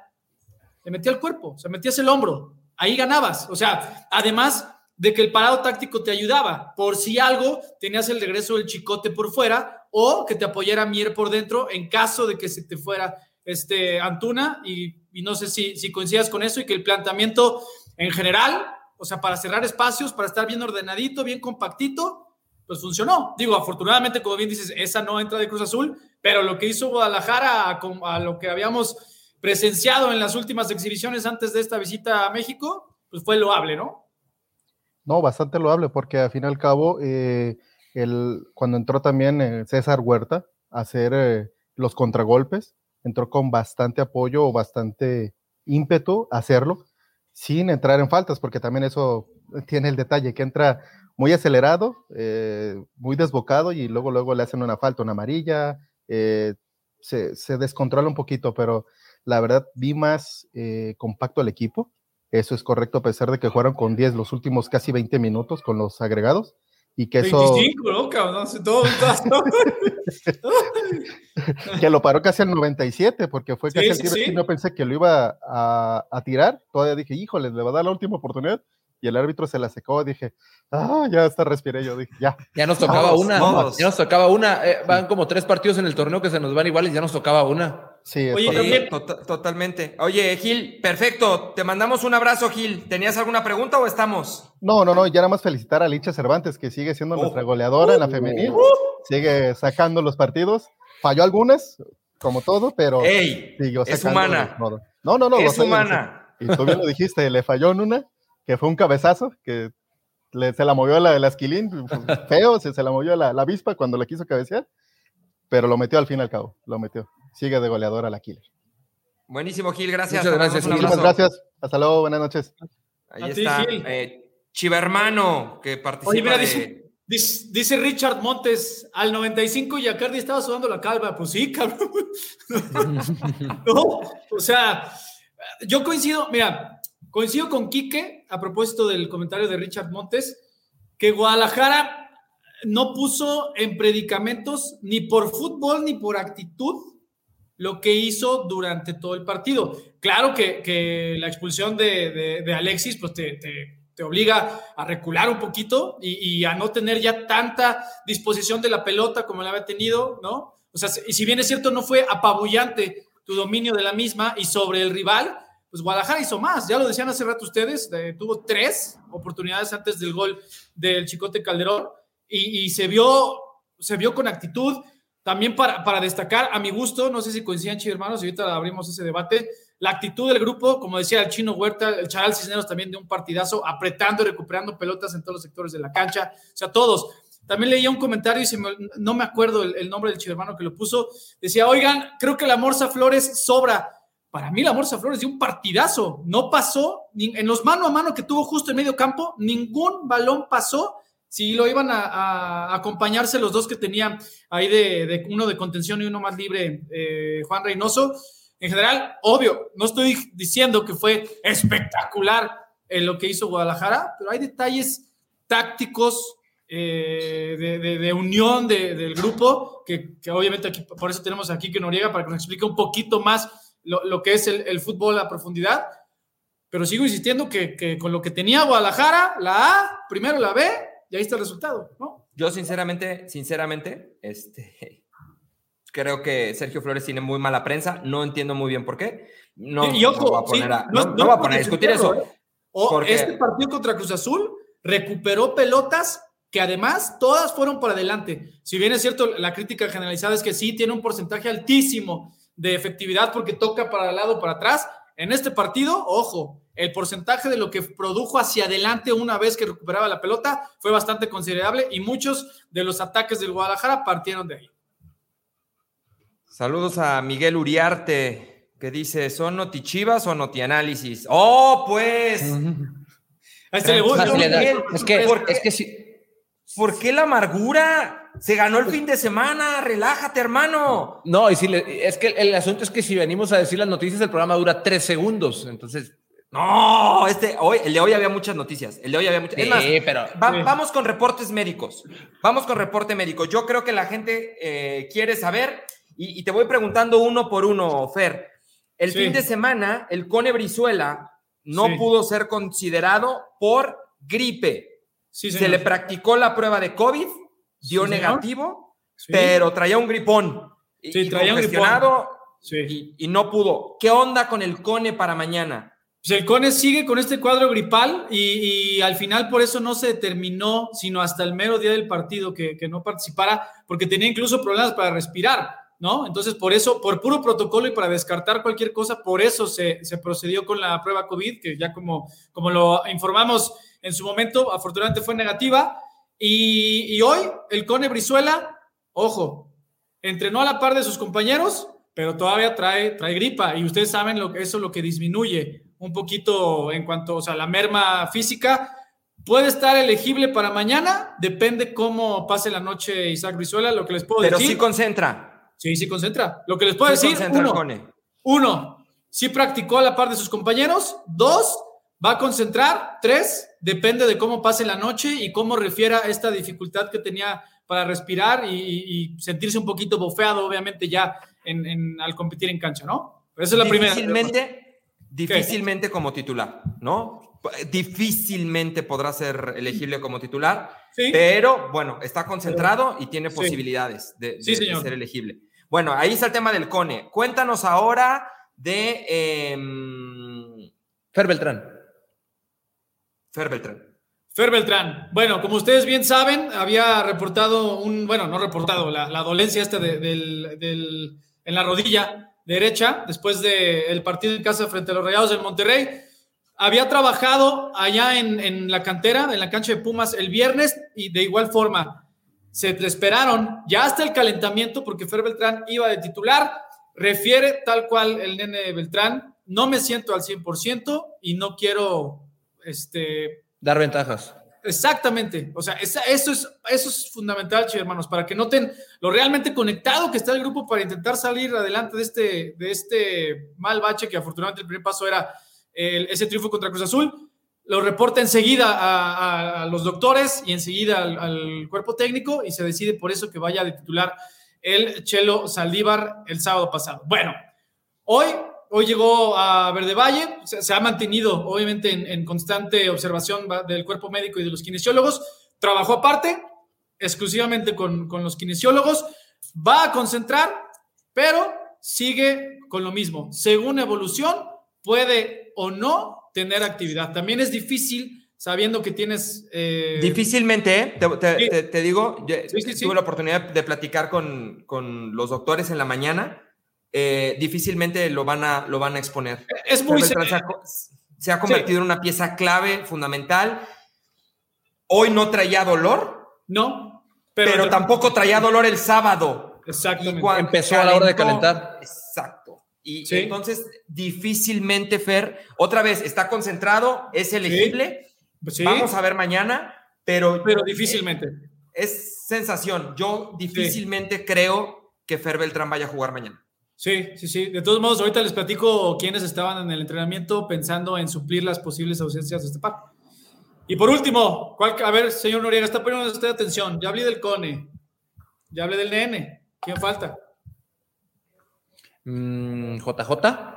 le metía el cuerpo, se metías el hombro, ahí ganabas. O sea, además de que el parado táctico te ayudaba. Por si algo, tenías el regreso del chicote por fuera o que te apoyara Mier por dentro en caso de que se te fuera este Antuna. Y, no sé si, si coincidas con eso y que el planteamiento en general, o sea, para cerrar espacios, para estar bien ordenadito, bien compactito, pues funcionó. Digo, afortunadamente, como bien dices, esa no entra de Cruz Azul, pero lo que hizo Guadalajara a, a lo que habíamos presenciado en las últimas exhibiciones antes de esta visita a México, pues fue loable, ¿no?
No, bastante loable, porque al fin y al cabo, eh, el, cuando entró también eh, César Huerta a hacer eh, los contragolpes, entró con bastante apoyo o bastante ímpetu a hacerlo, sin entrar en faltas, porque también eso tiene el detalle, que entra muy acelerado, muy desbocado y luego, luego le hacen una falta, una amarilla, se, se, descontrola un poquito, pero la verdad vi más compacto el equipo eso es correcto, a pesar de que jugaron con 10 los últimos casi 20 minutos con los agregados. Y que eso. 25, ¿no? Cabrón, todo, que lo paró casi al 97, porque fue casi el tiro sí. no pensé que lo iba a, a, tirar. Todavía dije, híjole, le va a dar la última oportunidad. Y el árbitro se la secó. Dije, ah, ya hasta respiré. Yo dije, ya.
Ya nos tocaba una. Ya nos tocaba una. Eh, van como tres partidos en el torneo que se nos van iguales. Ya nos tocaba una.
Sí, Oye, totalmente. Oye, Gil, perfecto. Te mandamos un abrazo, Gil. ¿Tenías alguna pregunta o estamos?
No, no, no. Ya nada más felicitar a Licha Cervantes, que sigue siendo nuestra oh. goleadora en la femenil. Uh. sigue sacando los partidos. Falló algunas, como todo, pero
Ey, es humana.
No, no, no.
Es humana.
Y tú bien lo dijiste, le falló en una, que fue un cabezazo, que se la movió la, la esquilín, feo, se, se la movió la, la avispa cuando la quiso cabecear, pero lo metió al fin y al cabo, lo metió sigue de goleador a la Killer.
Buenísimo, Gil, gracias.
Muchas gracias. Muchas gracias. Hasta luego, buenas noches.
Ahí está. Eh, Chivermano, que participa
dice, Richard Montes, al 95 Yacardi estaba sudando la calva. Pues sí, cabrón. no, o sea, yo coincido, mira, coincido con Quique a propósito del comentario de Richard Montes, que Guadalajara no puso en predicamentos ni por fútbol ni por actitud lo que hizo durante todo el partido. Claro que, la expulsión de, Alexis pues te, obliga a recular un poquito y, a no tener ya tanta disposición de la pelota como la había tenido, ¿no? O sea, y si bien es cierto, no fue apabullante tu dominio de la misma y sobre el rival, pues Guadalajara hizo más, ya lo decían hace rato ustedes, tuvo tres oportunidades antes del gol del Chicote Calderón y, y se, vio, se vio con actitud, también para, para destacar, a mi gusto, no sé si coinciden, chicos hermanos, y ahorita abrimos ese debate, la actitud del grupo, como decía el chino Huerta, el Charal Cisneros también de un partidazo, apretando y recuperando pelotas en todos los sectores de la cancha, o sea, todos. También leía un comentario y no me acuerdo el, nombre del chico hermano que lo puso, decía, oigan, creo que la Morsa Flores sobra. Para mí la Morsa Flores dio un partidazo, no pasó, en los mano a mano que tuvo justo en medio campo, ningún balón pasó si lo iban a, acompañarse los dos que tenían ahí de, uno de contención y uno más libre, eh, Juan Reynoso. En general, obvio, no estoy diciendo que fue espectacular en lo que hizo Guadalajara, pero hay detalles tácticos eh, de, unión del grupo, que, obviamente por eso tenemos aquí que Noriega para que nos explique un poquito más lo, que es el, fútbol a profundidad. Pero sigo insistiendo que, que con lo que tenía Guadalajara, la A, primero la B, y ahí está el resultado, ¿no?
Yo sinceramente, sinceramente, este, creo que Sergio Flores tiene muy mala prensa, no entiendo muy bien por qué. No,
y ojo, a poner a, no, a poner a discutir eso. ¿eh? O este partido contra Cruz Azul recuperó pelotas que además todas fueron para adelante. Si bien es cierto, la crítica generalizada es que sí tiene un porcentaje altísimo de efectividad porque toca para el lado, para atrás. En este partido, ojo, el porcentaje de lo que produjo hacia adelante una vez que recuperaba la pelota fue bastante considerable y muchos de los ataques del Guadalajara partieron de ahí.
Saludos a Miguel Uriarte, que dice, ¿son notichivas o notianálisis? ¡Oh, pues!
A este le gusta.
Es que, es que sí.
¿Por qué la amargura? Se ganó el fin de semana, relájate, hermano.
No, y si le, es que el asunto es que si venimos a decir las noticias, el programa dura tres segundos. Entonces,
no, este, hoy, el de hoy había muchas noticias. El de hoy había muchas.
Sí,
es más,
pero-
va- vamos con reportes médicos. Vamos con reporte médico. Yo creo que la gente eh, quiere saber y, y te voy preguntando uno por uno, Fer. El
Sí.
fin de semana, el Cone Brizuela no
Sí.
pudo ser considerado por gripe.
Sí,
Se le practicó la prueba de COVID, dio negativo, pero traía un gripón. Y,
Sí, traía un Sí.
y, y no pudo. ¿Qué onda con el Cone para mañana?
Pues el Cone sigue con este cuadro gripal y, al final por eso no se determinó, sino hasta el mero día del partido que, no participara, porque tenía incluso problemas para respirar, ¿no? Entonces, por eso, por puro protocolo y para descartar cualquier cosa, por eso se, procedió con la prueba COVID, que ya como, como lo informamos en su momento, afortunadamente fue negativa. Y, hoy el Cone Brizuela, ojo, entrenó a la par de sus compañeros, pero todavía trae, trae gripa y ustedes saben lo eso es lo que disminuye un poquito en cuanto, o sea, la merma física puede estar elegible para mañana, depende cómo pase la noche Isaac Brizuela, lo que les puedo
Pero
decir.
sí concentra.
sí, sí concentra. Lo que les puedo
Sí
decir, uno,
Cone.
uno, sí practicó a la par de sus compañeros. Dos, va a concentrar. Tres, depende de cómo pase la noche y cómo refiera esta dificultad que tenía para respirar y, y- y sentirse un poquito bofeado, obviamente, ya en, en- al competir en cancha, ¿no? Pero esa es la primera.
Difícilmente, como titular, ¿no? Difícilmente podrá ser elegible como titular,
Sí.
pero bueno, está concentrado y tiene
Sí.
posibilidades de, de-
Sí,
de
señor.
ser elegible. Bueno, ahí está el tema del Cone. Cuéntanos ahora de em,
Fer Beltrán.
Fer Beltrán.
Fer Beltrán. Bueno, como ustedes bien saben, había reportado un, bueno, no reportado, la, la dolencia esta de- del, del- en la rodilla derecha después del partido en casa frente a los Rayados del Monterrey. Había trabajado allá en, la cantera, en la cancha de Pumas el viernes y de igual forma se esperaron ya hasta el calentamiento porque Fer Beltrán iba de titular. Refiere tal cual el nene Beltrán, no me siento al 100% y no quiero este,
Dar ventajas.
Exactamente. O sea, eso, es, eso es fundamental, hermanos, para que noten lo realmente conectado que está el grupo para intentar salir adelante de este, de este mal bache que afortunadamente el primer paso era ese triunfo contra Cruz Azul. Lo reporta enseguida a los doctores y enseguida al, al cuerpo técnico y se decide por eso que vaya de titular el Chelo Saldívar el sábado pasado. Bueno, Hoy, hoy llegó a Verde Valle, se, se ha mantenido obviamente en, en constante observación va, del cuerpo médico y de los kinesiólogos, trabajó aparte, exclusivamente con, con los kinesiólogos, va a concentrar, pero sigue con lo mismo. Según evolución, puede o no tener actividad. También es difícil sabiendo que tienes... eh,
Difícilmente, ¿eh? te, te-
Sí.
te- te digo, yo
sí, sí.
tuve la oportunidad de platicar con, con los doctores en la mañana, eh, difícilmente lo van, a, lo van a exponer.
es muy...
Se se ha convertido en una pieza clave, fundamental. Hoy no traía dolor,
No,
pero,
pero,
tampoco traía dolor el sábado.
Exactamente.
cuando
Empezó a la hora de calentar.
Exacto. Y
Sí.
entonces, difícilmente, Fer, otra vez, está concentrado, es elegible.
Sí,
Vamos a ver mañana, pero,
pero difícilmente.
es sensación. Yo difícilmente creo que Fer Beltrán vaya a jugar mañana.
Sí, sí, sí. De todos modos, ahorita les platico quiénes estaban en el entrenamiento pensando en suplir las posibles ausencias de este par. Y por último, ¿cuál- a ver, señor Noriega, está poniendo usted atención. Ya hablé del Cone, ya hablé del NN. ¿Quién falta?
Mm, JJ.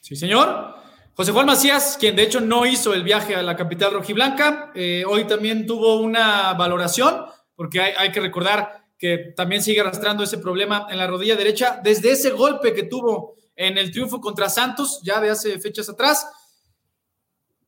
Sí, señor. José Juan Macías, quien de hecho no hizo el viaje a la capital rojiblanca, eh, hoy también tuvo una valoración, porque hay, hay que recordar que también sigue arrastrando ese problema en la rodilla derecha desde ese golpe que tuvo en el triunfo contra Santos, ya de hace fechas atrás.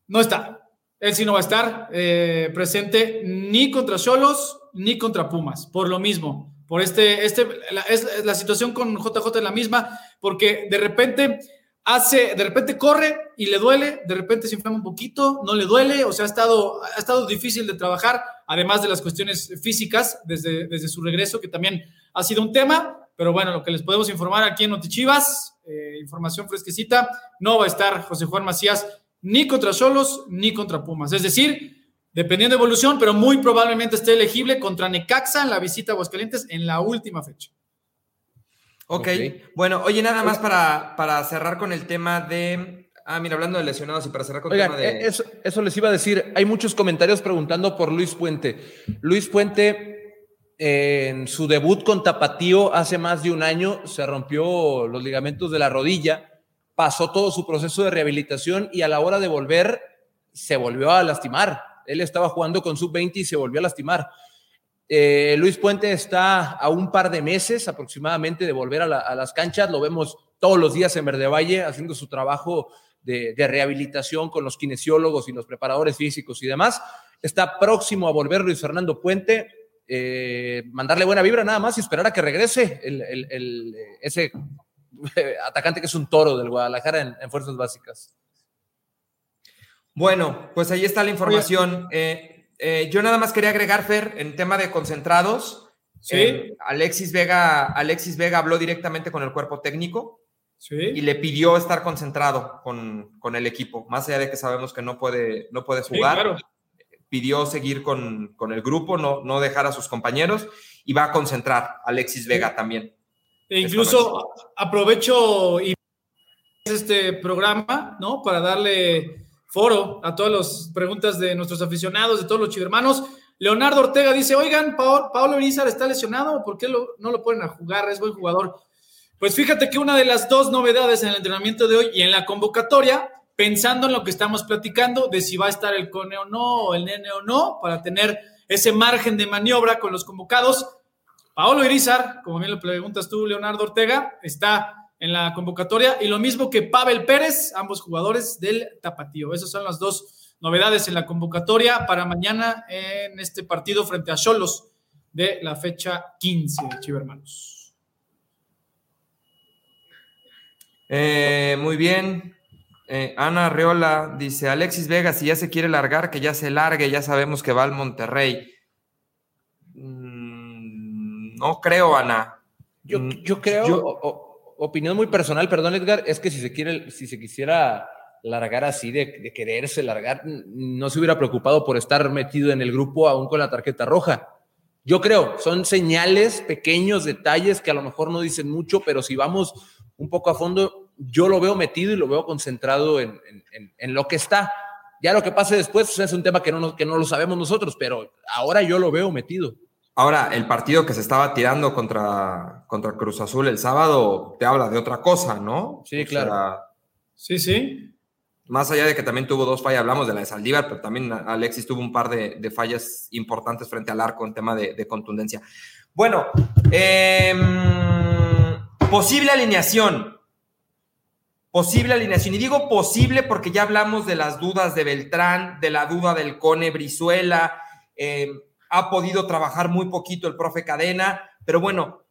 No está. Él sí no va a estar eh, presente ni contra Cholos ni contra Pumas, por lo mismo. Por este, este, es, la situación con JJ es la misma, porque de repente hace, de repente corre y le duele, de repente se inflama un poquito, no le duele, o sea, ha estado, ha estado difícil de trabajar, además de las cuestiones físicas desde, desde su regreso, que también ha sido un tema, pero bueno, lo que les podemos informar aquí en Notichivas, eh, información fresquecita, no va a estar José Juan Macías ni contra Solos ni contra Pumas. Es decir, dependiendo de evolución, pero muy probablemente esté elegible contra Necaxa en la visita a Aguascalientes en la última fecha.
Ok, okay. bueno, oye, nada más para, para cerrar con el tema de Ah, mira, hablando de lesionados y para cerrar con el tema de.
Eh, eso, eso, les iba a decir. Hay muchos comentarios preguntando por Luis Puente. Luis Puente, en su debut con Tapatío hace más de un año, se rompió los ligamentos de la rodilla pasó todo su proceso de rehabilitación y a la hora de volver se volvió a lastimar. Él estaba jugando con sub-20 y se volvió a lastimar. Eh, Luis Puente está a un par de meses aproximadamente de volver a, la, a, las canchas. Lo vemos todos los días en Verde Valle haciendo su trabajo de, de, rehabilitación con los kinesiólogos y los preparadores físicos y demás. Está próximo a volver Luis Fernando Puente. Eh, mandarle buena vibra nada más y esperar a que regrese el, el, el, ese atacante que es un toro del Guadalajara en, en, fuerzas básicas.
Bueno, pues ahí está la información. Eh, eh, yo nada más quería agregar, Fer, en tema de concentrados.
Sí.
Eh, Alexis, Vega, Alexis Vega habló directamente con el cuerpo técnico
sí.
y le pidió estar concentrado con, con, el equipo. Más allá de que sabemos que no puede, no puede jugar,
sí, claro.
pidió seguir con, con, el grupo, no, no dejar a sus compañeros y va a concentrar Alexis Vega también.
E incluso aprovecho y este programa, ¿no? Para darle foro a todas las preguntas de nuestros aficionados, de todos los chivermanos. Leonardo Ortega dice, oigan, Paolo, Irizar está lesionado, ¿por qué no lo ponen a jugar? Es buen jugador. Pues fíjate que una de las dos novedades en el entrenamiento de hoy y en la convocatoria, pensando en lo que estamos platicando, de si va a estar el Cone o no, o el Nene o no, para tener ese margen de maniobra con los convocados, Paolo Irizar, como bien lo preguntas tú, Leonardo Ortega, está en la convocatoria y lo mismo que Pavel Pérez, ambos jugadores del Tapatío. Esas son las dos novedades en la convocatoria para mañana en este partido frente a Cholos de la fecha 15, Chivermanos.
Eh, muy bien. Eh, Ana Reola dice: Alexis Vega, si ya se quiere largar, que ya se largue, ya sabemos que va al Monterrey. Mm, no creo, Ana.
Yo, yo creo. Yo, o, opinión muy personal, perdón, Edgar, es que si se quiere, si se quisiera largar así, de, quererse largar, no se hubiera preocupado por estar metido en el grupo aún con la tarjeta roja. Yo creo, son señales, pequeños detalles que a lo mejor no dicen mucho, pero si vamos un poco a fondo, yo lo veo metido y lo veo concentrado en, en, lo que está. Ya lo que pase después es un tema que no, que no lo sabemos nosotros, pero ahora yo lo veo metido.
Ahora, el partido que se estaba tirando contra, contra Cruz Azul el sábado te habla de otra cosa, ¿no?
Sí, claro. Sea,
sí, sí.
Más allá de que también tuvo dos fallas, hablamos de la de Saldívar, pero también Alexis tuvo un par de, de fallas importantes frente al arco en tema de, de contundencia. Bueno, eh, posible alineación. Posible alineación. Y digo posible porque ya hablamos de las dudas de Beltrán, de la duda del Cone Brizuela. Eh, ha podido trabajar muy poquito el profe Cadena, pero bueno,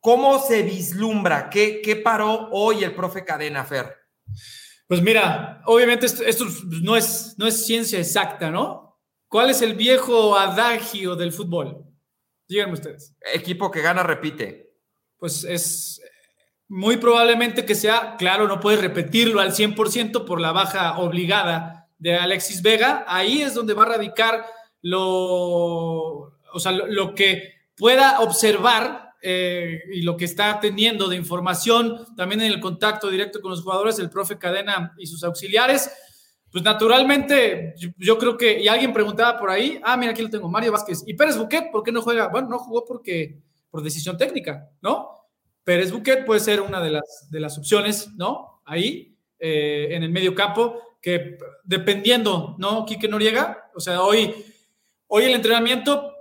¿cómo se vislumbra? ¿Qué, qué paró hoy el profe Cadena, Fer?
Pues mira, obviamente esto, esto, no, es, no es ciencia exacta, ¿no? ¿Cuál es el viejo adagio del fútbol? Díganme ustedes.
Equipo que gana, repite.
Pues es muy probablemente que sea, claro, no puedes repetirlo al 100% por la baja obligada de Alexis Vega. Ahí es donde va a radicar lo, o sea, lo, lo que pueda observar eh, y lo que está teniendo de información también en el contacto directo con los jugadores, el profe Cadena y sus auxiliares, pues naturalmente yo, yo, creo que, y alguien preguntaba por ahí, ah, mira, aquí lo tengo, Mario Vázquez, ¿y Pérez Buquet por qué no juega? Bueno, no jugó porque, por decisión técnica, ¿no? Pérez Buquet puede ser una de las, de las opciones, ¿no? Ahí, eh, en el medio campo, que dependiendo, ¿no? Quique Noriega, o sea, hoy Hoy el entrenamiento,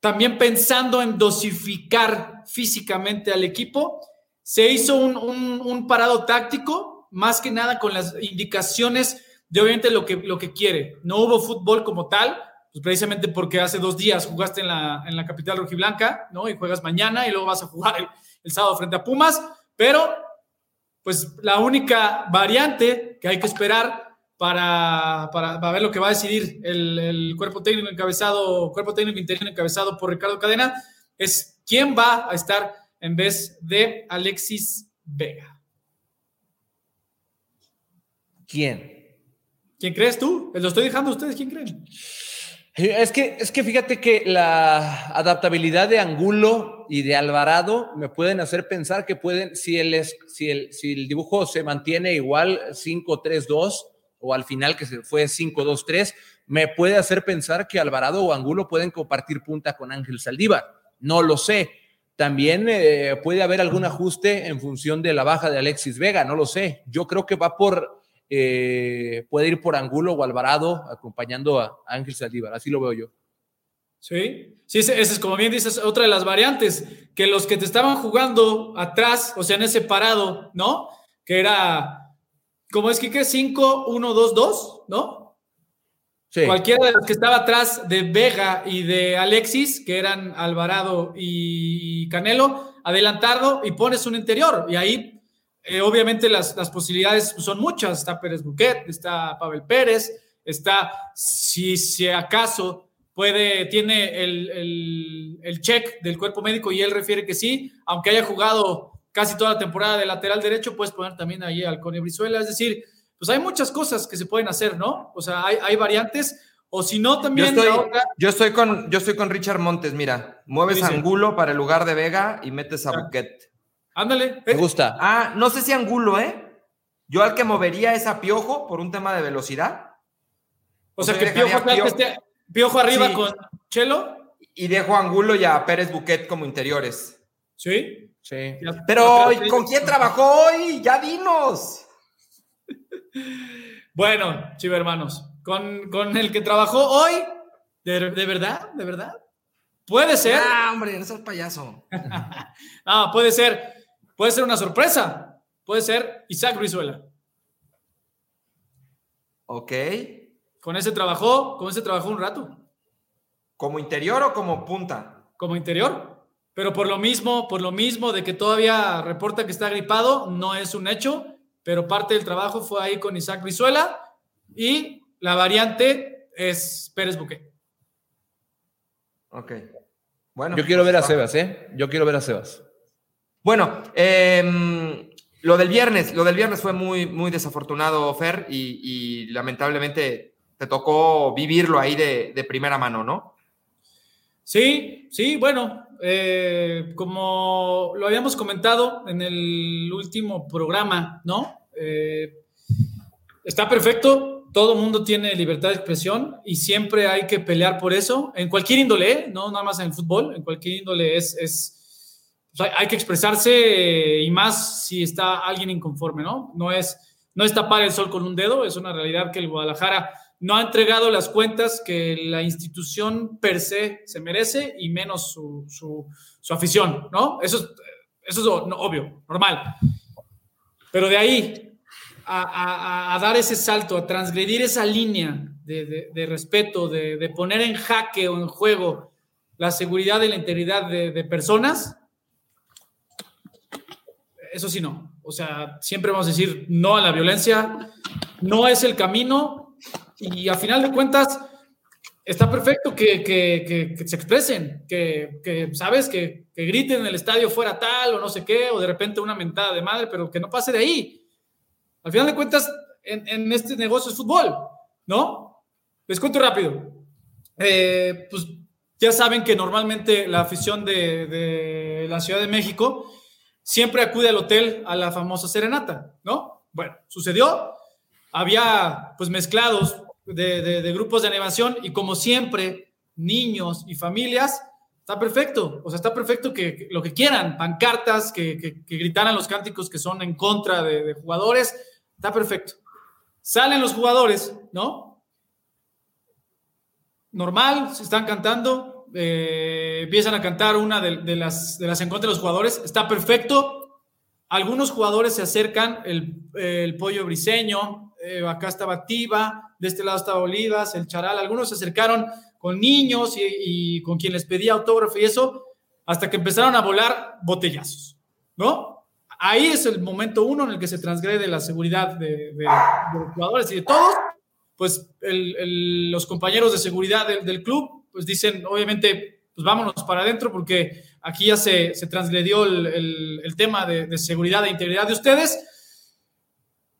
también pensando en dosificar físicamente al equipo, se hizo un, un, parado táctico, más que nada con las indicaciones de obviamente lo que, lo que quiere. No hubo fútbol como tal, pues precisamente porque hace dos días jugaste en la, en la capital rojiblanca, ¿no? Y juegas mañana y luego vas a jugar el, sábado frente a Pumas, pero pues la única variante que hay que esperar para, para, ver lo que va a decidir el, el, cuerpo técnico encabezado, cuerpo técnico interino encabezado por Ricardo Cadena, es quién va a estar en vez de Alexis Vega.
¿Quién?
¿Quién crees tú? Lo estoy dejando a ustedes, ¿quién creen?
Es que, es que fíjate que la adaptabilidad de Angulo y de Alvarado me pueden hacer pensar que pueden, si el, si el, si el dibujo se mantiene igual 5-3-2 o al final que se fue 5-2-3, me puede hacer pensar que Alvarado o Angulo pueden compartir punta con Ángel Saldívar. No lo sé. También eh, puede haber algún ajuste en función de la baja de Alexis Vega, no lo sé. Yo creo que va por eh, puede ir por Angulo o Alvarado acompañando a Ángel Saldívar, así lo veo yo.
Sí, sí, ese es como bien dices, otra de las variantes, que los que te estaban jugando atrás, o sea, en ese parado, ¿no? Que era, ¿cómo es que qué? 5, 1, 2, 2, ¿no? Sí. Cualquiera de los que estaba atrás de Vega y de Alexis, que eran Alvarado y Canelo, adelantado y pones un interior. Y ahí eh, obviamente las, posibilidades son muchas. Está Pérez Buquet, está Pavel Pérez, está, si, si acaso puede, tiene el, el, check del cuerpo médico y él refiere que sí, aunque haya jugado casi toda la temporada de lateral derecho, puedes poner también ahí al Cone Brizuela. Es decir, pues hay muchas cosas que se pueden hacer, ¿no? O sea, hay, variantes. O si no, también.
Yo estoy, con, yo estoy con Richard Montes, mira. Mueves Angulo para el lugar de Vega y metes a Buquet.
Ándale.
Me gusta.
Ah, no sé si Angulo, ¿eh? Yo al que movería es a Piojo por un tema de velocidad.
O, sea, que Piojo, arriba con Chelo.
Y dejo a Angulo y a Pérez Buquet como interiores.
Sí.
Sí.
Pero, ¿con quién trabajó hoy? Ya dinos.
bueno, chivo hermanos, con, con, el que trabajó hoy, ¿de, verdad? ¿De verdad? Puede ser.
Ah, hombre, no seas payaso.
no, puede ser. Puede ser una sorpresa. Puede ser Isaac Brizuela.
Ok.
Con ese trabajó, con ese trabajó un rato.
¿Como interior o como punta?
Como interior. Pero por lo mismo, por lo mismo de que todavía reporta que está gripado, no es un hecho, pero parte del trabajo fue ahí con Isaac Brizuela y la variante es Pérez Buque.
Ok. Bueno.
Yo quiero ver a Sebas, ¿eh? Yo quiero ver a Sebas.
Bueno, em, lo del viernes, lo del viernes fue muy, muy desafortunado, Fer, y, lamentablemente te tocó vivirlo ahí de, primera mano, ¿no?
Sí, sí, bueno, eh, como lo habíamos comentado en el último programa, ¿no? Eh, está perfecto, todo mundo tiene libertad de expresión y siempre hay que pelear por eso, en cualquier índole, ¿eh? no nada más en el fútbol, en cualquier índole es hay que expresarse y más si está alguien inconforme, ¿no? No es, no es tapar el sol con un dedo, es una realidad que el Guadalajara no ha entregado las cuentas que la institución per se se merece y menos su, su, afición, ¿no? Eso es, eso es obvio, normal. Pero de ahí a, a, dar ese salto, a transgredir esa línea de, de, respeto, de, de, poner en jaque o en juego la seguridad y la integridad de, personas, eso sí no. O sea, siempre vamos a decir no a la violencia, no es el camino y a final de cuentas está perfecto que, se expresen, que, ¿sabes? Que, griten en el estadio fuera tal o no sé qué, o de repente una mentada de madre, pero que no pase de ahí. Al final de cuentas, en, este negocio es fútbol, ¿no? Les cuento rápido. Eh, pues ya saben que normalmente la afición de, de la Ciudad de México siempre acude al hotel a la famosa serenata, ¿no? Bueno, sucedió, había pues mezclados de, grupos de animación y como siempre, niños y familias, está perfecto, o sea, está perfecto que, lo que quieran, pancartas, que, que, gritaran los cánticos que son en contra de, jugadores, está perfecto. Salen los jugadores, ¿no? Normal, se están cantando, eh, empiezan a cantar una de, las, de las en contra de los jugadores, está perfecto. Algunos jugadores se acercan, el, pollo briseño, eh, acá estaba Tiva, de este lado estaba Olivas, el Charal, algunos se acercaron con niños y, con quien les pedía autógrafo y eso, hasta que empezaron a volar botellazos, ¿no? Ahí es el momento uno en el que se transgrede la seguridad de, los jugadores y de todos, pues los compañeros de seguridad del, club, pues dicen, obviamente, pues vámonos para adentro porque aquí ya se, se transgredió el, tema de, de seguridad e integridad de ustedes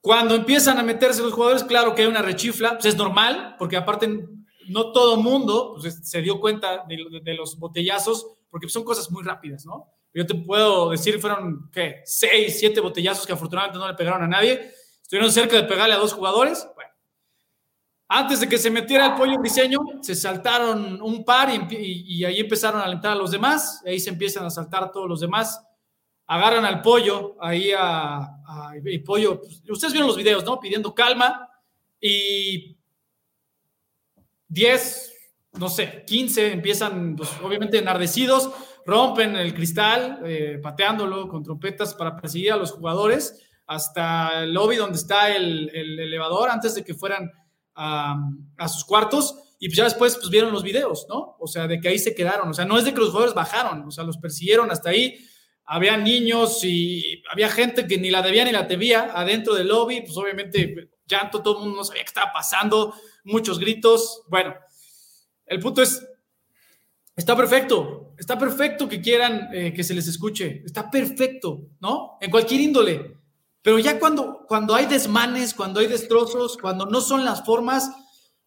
cuando empiezan a meterse los jugadores, claro que hay una rechifla, pues es normal, porque aparte no todo mundo pues, se dio cuenta de, los botellazos, porque son cosas muy rápidas, ¿no? Yo te puedo decir, fueron, ¿qué? Seis, siete botellazos que afortunadamente no le pegaron a nadie. Estuvieron cerca de pegarle a dos jugadores. Bueno, antes de que se metiera el pollo briseño, se saltaron un par y, ahí empezaron a alentar a los demás. Ahí se empiezan a saltar todos los demás agarran al pollo ahí a, pollo. Pues, ustedes vieron los videos, ¿no? Pidiendo calma y 10, no sé, 15 empiezan, pues, obviamente enardecidos, rompen el cristal, eh, pateándolo con trompetas para perseguir a los jugadores hasta el lobby donde está el, elevador antes de que fueran a, a, sus cuartos y pues ya después pues vieron los videos, ¿no? O sea, de que ahí se quedaron, o sea, no es de que los jugadores bajaron, o sea, los persiguieron hasta ahí, había niños y había gente que ni la debía ni la debía adentro del lobby, pues obviamente llanto, todo el mundo no sabía qué estaba pasando, muchos gritos. Bueno, el punto es, está perfecto, está perfecto que quieran eh, que se les escuche, está perfecto, ¿no? En cualquier índole. Pero ya cuando, cuando hay desmanes, cuando hay destrozos, cuando no son las formas,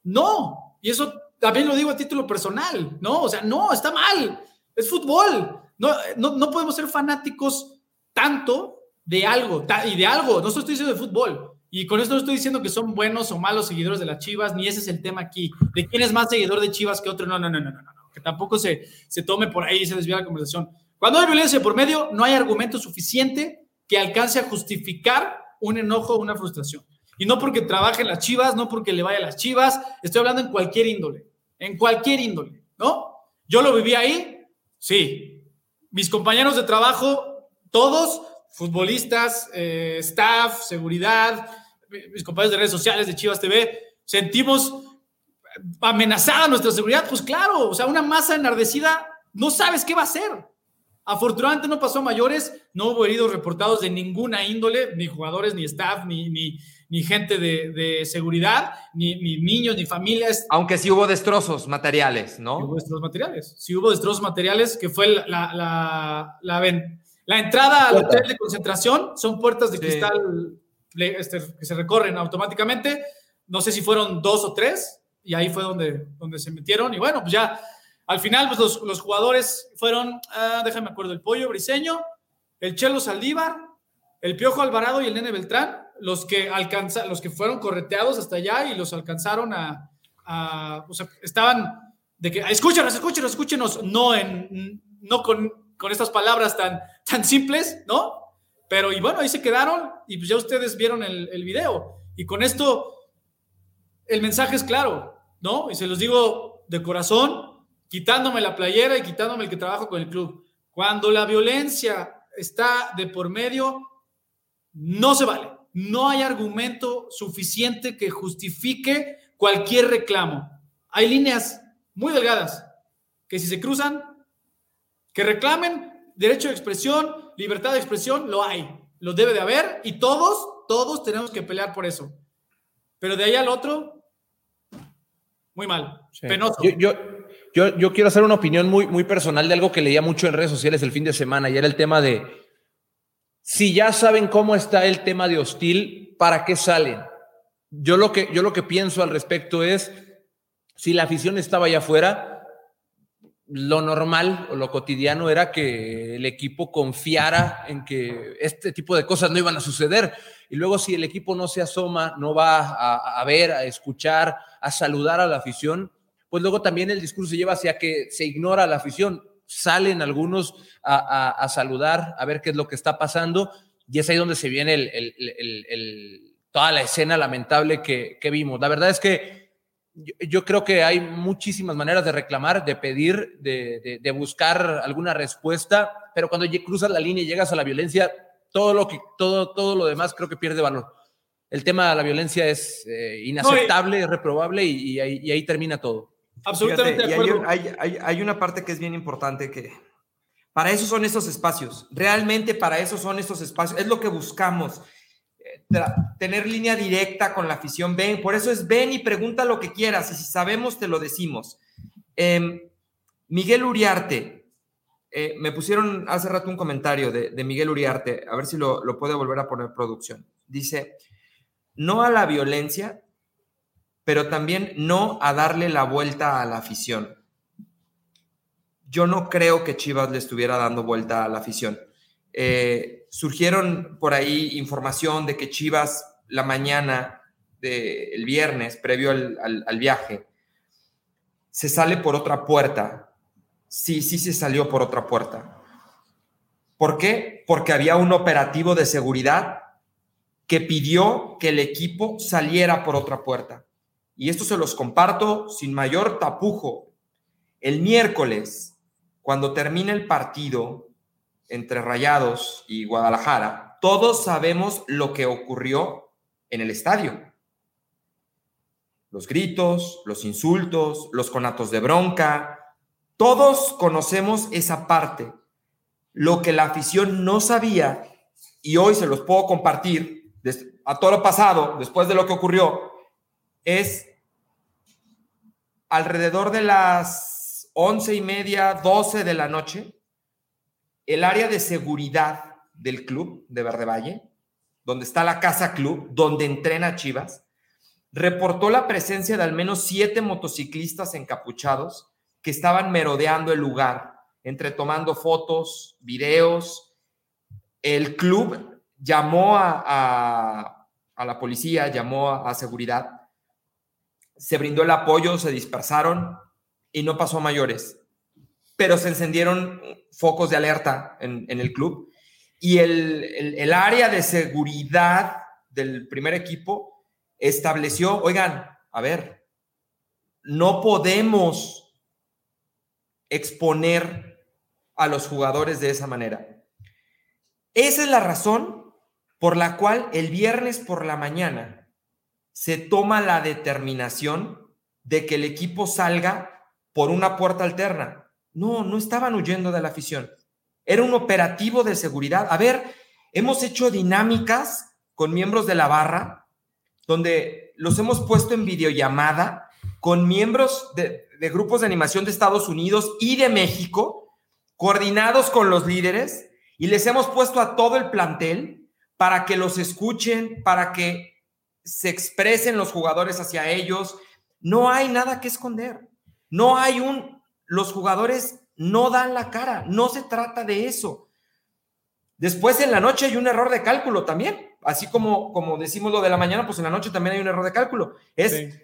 no. Y eso también lo digo a título personal, ¿no? O sea, no, está mal. Es fútbol. No, no, podemos ser fanáticos tanto de algo, y de algo, no estoy diciendo de fútbol. Y con esto no estoy diciendo que son buenos o malos seguidores de las Chivas, ni ese es el tema aquí. De quién es más seguidor de Chivas que otro, no, no, no, no, no, no. Que tampoco se, se tome por ahí y se desvía la conversación. Cuando hay violencia por medio, no hay argumento suficiente que alcance a justificar un enojo o una frustración. Y no porque trabaje en las Chivas, no porque le vaya a las Chivas, estoy hablando en cualquier índole, en cualquier índole, ¿no? Yo lo viví ahí, sí, mis compañeros de trabajo, todos, futbolistas, eh, staff, seguridad, mis compañeros de redes sociales de Chivas TV, sentimos amenazada nuestra seguridad. Pues claro, o sea, una masa enardecida, no sabes qué va a hacer. Afortunadamente no pasó a mayores, no hubo heridos reportados de ninguna índole, ni jugadores, ni staff, ni, ni, ni gente de, seguridad, ni, niños, ni familias.
Aunque sí hubo destrozos materiales, ¿no?
Sí hubo destrozos materiales. Sí hubo destrozos materiales, que fue la, la, la, entrada al hotel de concentración. Son puertas de cristal este, que se recorren automáticamente. No sé si fueron dos o tres, y ahí fue donde, donde se metieron. Y bueno, pues ya al final, pues los, los jugadores fueron, ah, déjame acuerdo, el Pollo Briseño, el Chelo Saldívar, el Piojo Alvarado y el Nene Beltrán los que alcanza, los que fueron correteados hasta allá y los alcanzaron a, o sea, estaban de que escúchenos, escúchenos, escúchenos, no en, no con, con estas palabras tan, tan simples, ¿no? Pero y bueno, ahí se quedaron y pues ya ustedes vieron el, el video. Y con esto, el mensaje es claro, ¿no? Y se los digo de corazón, quitándome la playera y quitándome el que trabajo con el club. Cuando la violencia está de por medio, no se vale no hay argumento suficiente que justifique cualquier reclamo. Hay líneas muy delgadas que si se cruzan, que reclamen derecho de expresión, libertad de expresión, lo hay, lo debe de haber y todos, todos tenemos que pelear por eso. Pero de ahí al otro, muy mal, penoso.
Yo, yo, yo, quiero hacer una opinión muy, muy personal de algo que leía mucho en redes sociales el fin de semana y era el tema de si ya saben cómo está el tema de hostil, ¿para qué salen? Yo lo que, yo lo que pienso al respecto es, si la afición estaba allá afuera, lo normal o lo cotidiano era que el equipo confiara en que este tipo de cosas no iban a suceder. Y luego si el equipo no se asoma, no va a, a ver, a escuchar, a saludar a la afición, pues luego también el discurso se lleva hacia que se ignora a la afición salen algunos a, saludar, a ver qué es lo que está pasando, y es ahí donde se viene el, toda la escena lamentable que, vimos. La verdad es que yo, creo que hay muchísimas maneras de reclamar, de pedir, de, buscar alguna respuesta, pero cuando cruzas la línea y llegas a la violencia, todo lo, que, todo, todo lo demás creo que pierde valor. el tema de la violencia es eh, inaceptable, reprobable y, ahí, termina todo.
Absolutamente Hay, una parte que es bien importante que para eso son estos espacios. Realmente para eso son estos espacios. Es lo que buscamos. Eh, tener línea directa con la afición. Ven, por eso es ven y pregunta lo que quieras. Y si sabemos, te lo decimos. Em, Miguel Uriarte, eh, me pusieron hace rato un comentario de, Miguel Uriarte, a ver si lo, lo, puede volver a poner producción. Dice, no a la violencia, pero también no a darle la vuelta a la afición. Yo no creo que Chivas le estuviera dando vuelta a la afición. Eh, surgieron por ahí información de que Chivas la mañana del viernes, previo al viaje, se sale por otra puerta. Sí, sí se salió por otra puerta. ¿Por qué? Porque había un operativo de seguridad que pidió que el equipo saliera por otra puerta. Y esto se los comparto sin mayor tapujo. El miércoles, cuando termina el partido entre Rayados y Guadalajara, todos sabemos lo que ocurrió en el estadio. Los gritos, los insultos, los conatos de bronca, todos conocemos esa parte. Lo que la afición no sabía, y hoy se los puedo compartir, a todo lo pasado, después de lo que ocurrió, es alrededor de las once y media, doce de la noche, el área de seguridad del club de Verde Valle, donde está la casa club, donde entrena Chivas, reportó la presencia de al menos siete motociclistas encapuchados que estaban merodeando el lugar, entre tomando fotos, videos. El club llamó a, la policía, llamó a, seguridad, se brindó el apoyo, se dispersaron y no pasó a mayores. Pero se encendieron focos de alerta en, el club y el, área de seguridad del primer equipo estableció, oigan, a ver, no podemos exponer a los jugadores de esa manera. Esa es la razón por la cual el viernes por la mañana se toma la determinación de que el equipo salga por una puerta alterna. No, no estaban huyendo de la afición. Era un operativo de seguridad. A ver, hemos hecho dinámicas con miembros de la barra, donde los hemos puesto en videollamada con miembros de, de grupos de animación de Estados Unidos y de México, coordinados con los líderes, y les hemos puesto a todo el plantel para que los escuchen, para que se expresen los jugadores hacia ellos. No hay nada que esconder. No hay un, los jugadores no dan la cara, no se trata de eso. Después en la noche hay un error de cálculo también, así como, como decimos lo de la mañana, pues en la noche también hay un error de cálculo. Es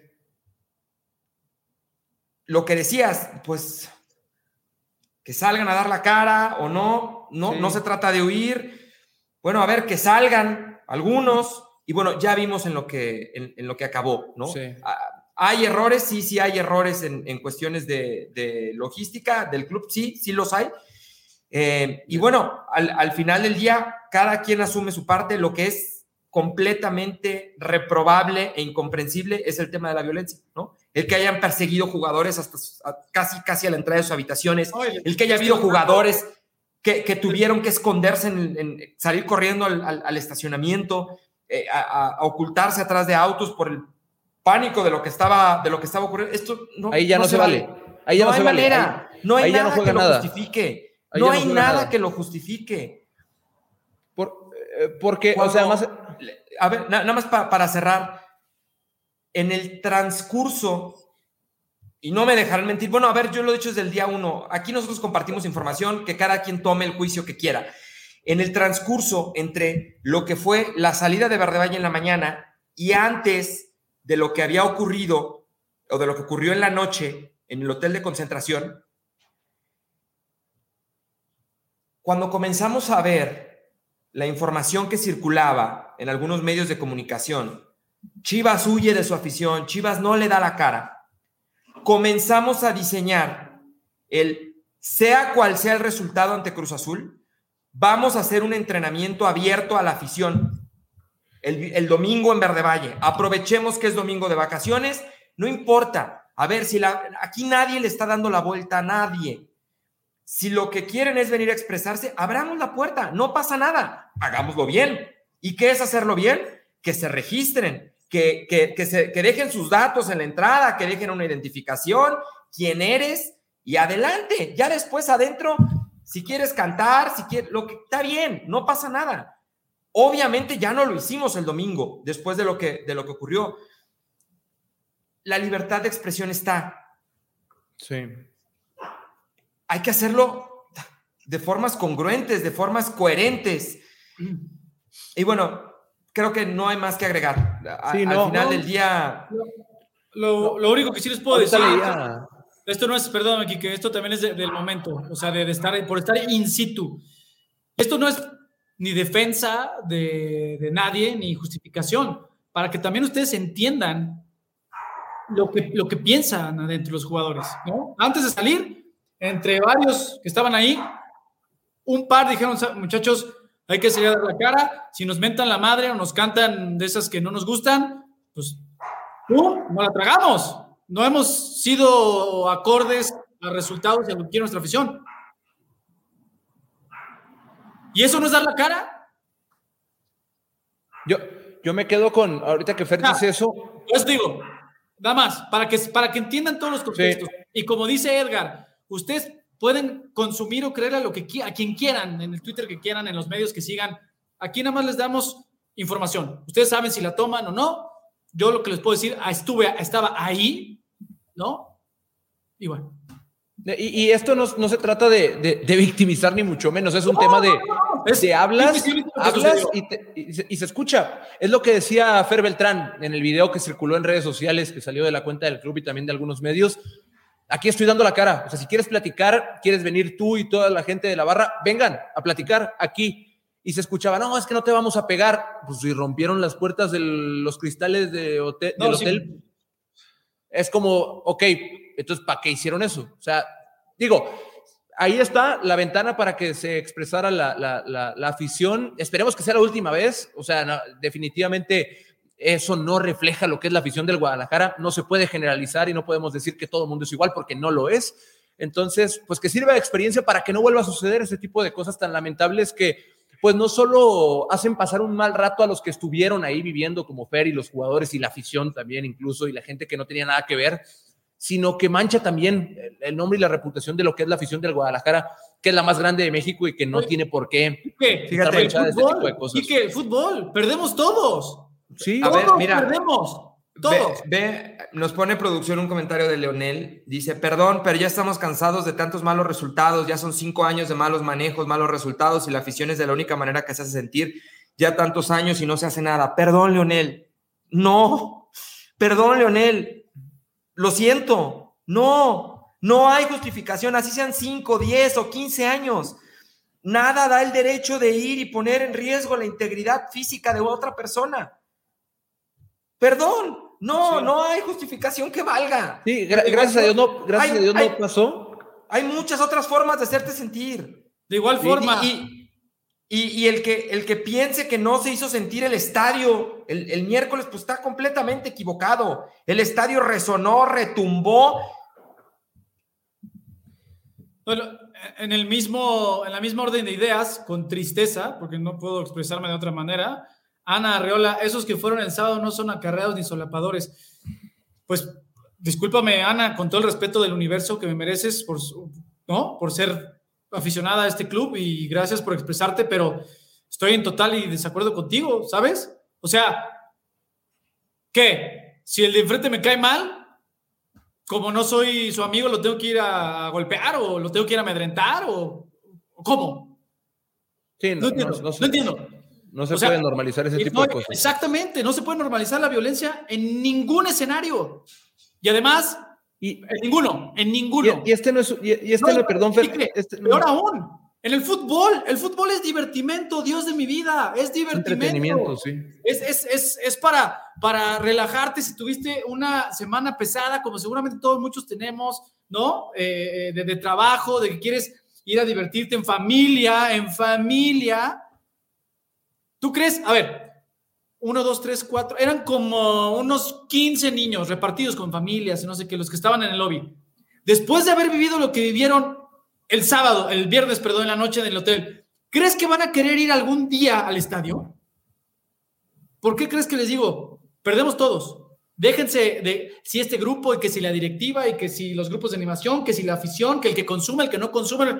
lo que decías, pues que salgan a dar la cara o no, no, no se trata de huir, bueno, a ver, que salgan algunos, y bueno, ya vimos en lo que, en, lo que acabó, ¿no? Ah, ¿Hay errores? Sí, sí hay errores en, cuestiones de, logística del club, sí, sí los hay. Eh, y bueno, al, final del día, cada quien asume su parte. Lo que es completamente reprobable e incomprensible es el tema de la violencia, ¿no? El que hayan perseguido jugadores hasta casi, casi a la entrada de sus habitaciones, el que haya habido jugadores que, tuvieron que esconderse, en, salir corriendo al, estacionamiento, eh, a, ocultarse atrás de autos por el pánico de lo que estaba, de lo que estaba ocurriendo. Esto no,
Ahí ya no, se vale. Ahí ya no, hay manera.
no hay nada que lo justifique. no hay nada, que lo justifique.
Por, eh, porque, o sea, más...
A ver, nada más para cerrar. En el transcurso y no me dejarán mentir. Bueno, a ver, yo lo he dicho desde el día uno. Aquí nosotros compartimos información, que cada quien tome el juicio que quiera. En el transcurso entre lo que fue la salida de Verde Valle en la mañana y antes de lo que había ocurrido o de lo que ocurrió en la noche en el hotel de concentración, cuando comenzamos a ver la información que circulaba en algunos medios de comunicación, Chivas huye de su afición, Chivas no le da la cara comenzamos a diseñar el, sea cual sea el resultado ante Cruz Azul, vamos a hacer un entrenamiento abierto a la afición. el, domingo en Verde Valle. Aprovechemos que es domingo de vacaciones. No importa. A ver, si la, aquí nadie le está dando la vuelta a nadie. Si lo que quieren es venir a expresarse, abramos la puerta. No pasa nada. Hagámoslo bien. ¿Y qué es hacerlo bien? Que se registren, que, que, se, que dejen sus datos en la entrada, que dejen una identificación, quién eres y adelante. Ya después adentro, si quieres cantar, si quieres, lo que está bien, no pasa nada. Obviamente ya no lo hicimos el domingo, después de lo que, de lo que ocurrió. La libertad de expresión está.
Sí.
Hay que hacerlo de formas congruentes, de formas coherentes. Y bueno, creo que no hay más que agregar. al final del día.
Lo, único que sí les puedo decir. Esto no es, perdón, aquí que esto también es del momento, o sea, de, de, estar, por estar in situ. Esto no es ni defensa de, nadie, ni justificación, para que también ustedes entiendan lo que, lo que piensan adentro los jugadores, ¿no? Antes de salir, entre varios que estaban ahí, un par dijeron, muchachos, hay que salir dar la cara, si nos mentan la madre o nos cantan de esas que no nos gustan, pues, ¡pum!, no la tragamos. No hemos sido acordes a resultados y a lo que quiere nuestra afición. ¿Y eso no es dar la cara?
Yo, yo me quedo con, ahorita que Fer dice eso.
Pues digo, nada más, para que, para que entiendan todos los contextos. Y como dice Edgar, ustedes pueden consumir o creer a, lo que, a quien quieran, en el Twitter que quieran, en los medios que sigan. Aquí nada más les damos información. Ustedes saben si la toman o no. Yo lo que les puedo decir, ah, estuve, estaba ahí, ¿no? Y bueno.
Y, esto no, se trata de, victimizar ni mucho menos, es un tema de, de hablas, hablas y, se, escucha. Es lo que decía Fer Beltrán en el video que circuló en redes sociales, que salió de la cuenta del club y también de algunos medios. Aquí estoy dando la cara. O sea, si quieres platicar, quieres venir tú y toda la gente de la barra, vengan a platicar aquí. Y se escuchaba, no, es que no te vamos a pegar. Pues si rompieron las puertas de los cristales de hotel, del hotel. Es como, ok, entonces, ¿para qué hicieron eso? O sea, digo, ahí está la ventana para que se expresara la, afición. Esperemos que sea la última vez. O sea, definitivamente eso no refleja lo que es la afición del Guadalajara. No se puede generalizar y no podemos decir que todo el mundo es igual porque no lo es. Entonces, pues que sirva de experiencia para que no vuelva a suceder ese tipo de cosas tan lamentables que pues no solo hacen pasar un mal rato a los que estuvieron ahí viviendo como Fer y los jugadores y la afición también incluso y la gente que no tenía nada que ver, sino que mancha también el nombre y la reputación de lo que es la afición del Guadalajara, que es la más grande de México y que no tiene por qué.
¿Qué? Fíjate, este tipo de cosas. ¿Y qué? Fútbol, perdemos todos.
Sí, a ver, mira, perdemos. Todos. Ve, nos pone producción un comentario de Leonel. Dice: Perdón, pero ya estamos cansados de tantos malos resultados. Ya son cinco años de malos manejos, malos resultados y la afición es de la única manera que se hace sentir. Ya tantos años y no se hace nada. Perdón, Leonel. No. Perdón, Leonel lo siento, no, no hay justificación, así sean 5, 10 o 15 años. Nada da el derecho de ir y poner en riesgo la integridad física de otra persona. Perdón, no, no hay justificación que valga.
Sí, gracias a Dios no, gracias a Dios no pasó.
Hay muchas otras formas de hacerte sentir.
De igual forma.
Y, el, que, el que piense que no se hizo sentir el estadio el, miércoles, pues está completamente equivocado. El estadio resonó, retumbó.
Bueno, en, el mismo, en la misma orden de ideas, con tristeza, porque no puedo expresarme de otra manera, Ana Arreola, esos que fueron el sábado no son acarreados ni solapadores. Pues discúlpame, Ana, con todo el respeto del universo que me mereces por, ¿no? por ser aficionada a este club y gracias por expresarte, pero estoy en total y desacuerdo contigo, ¿sabes? O sea, ¿qué? Si el de enfrente me cae mal, como no soy su amigo, lo tengo que ir a golpear o lo tengo que ir a amedrentar o, ¿cómo?
Sí, no, entiendo. No, entiendo. No se puede normalizar ese tipo de cosas.
Exactamente, no se puede normalizar la violencia en ningún escenario. Y además, y, en ninguno, en ninguno.
Y, este no es, y, este no, perdón, Fer, este,
peor aún, en el fútbol, el fútbol es divertimento, Dios de mi vida, es divertimento. Sí. Es, es, es, es, para, para relajarte si tuviste una semana pesada, como seguramente todos muchos tenemos, ¿no? Eh, de, de, trabajo, de que quieres ir a divertirte en familia, en familia. ¿Tú crees? A ver, uno, dos, tres, cuatro, eran como unos 15 niños repartidos con familias y no sé qué, los que estaban en el lobby. Después de haber vivido lo que vivieron el sábado, el viernes, perdón, en la noche en el hotel, ¿crees que van a querer ir algún día al estadio? ¿Por qué crees que les digo? Perdemos todos. Déjense de si este grupo y que si la directiva y que si los grupos de animación, que si la afición, que el que consume, el que no consume,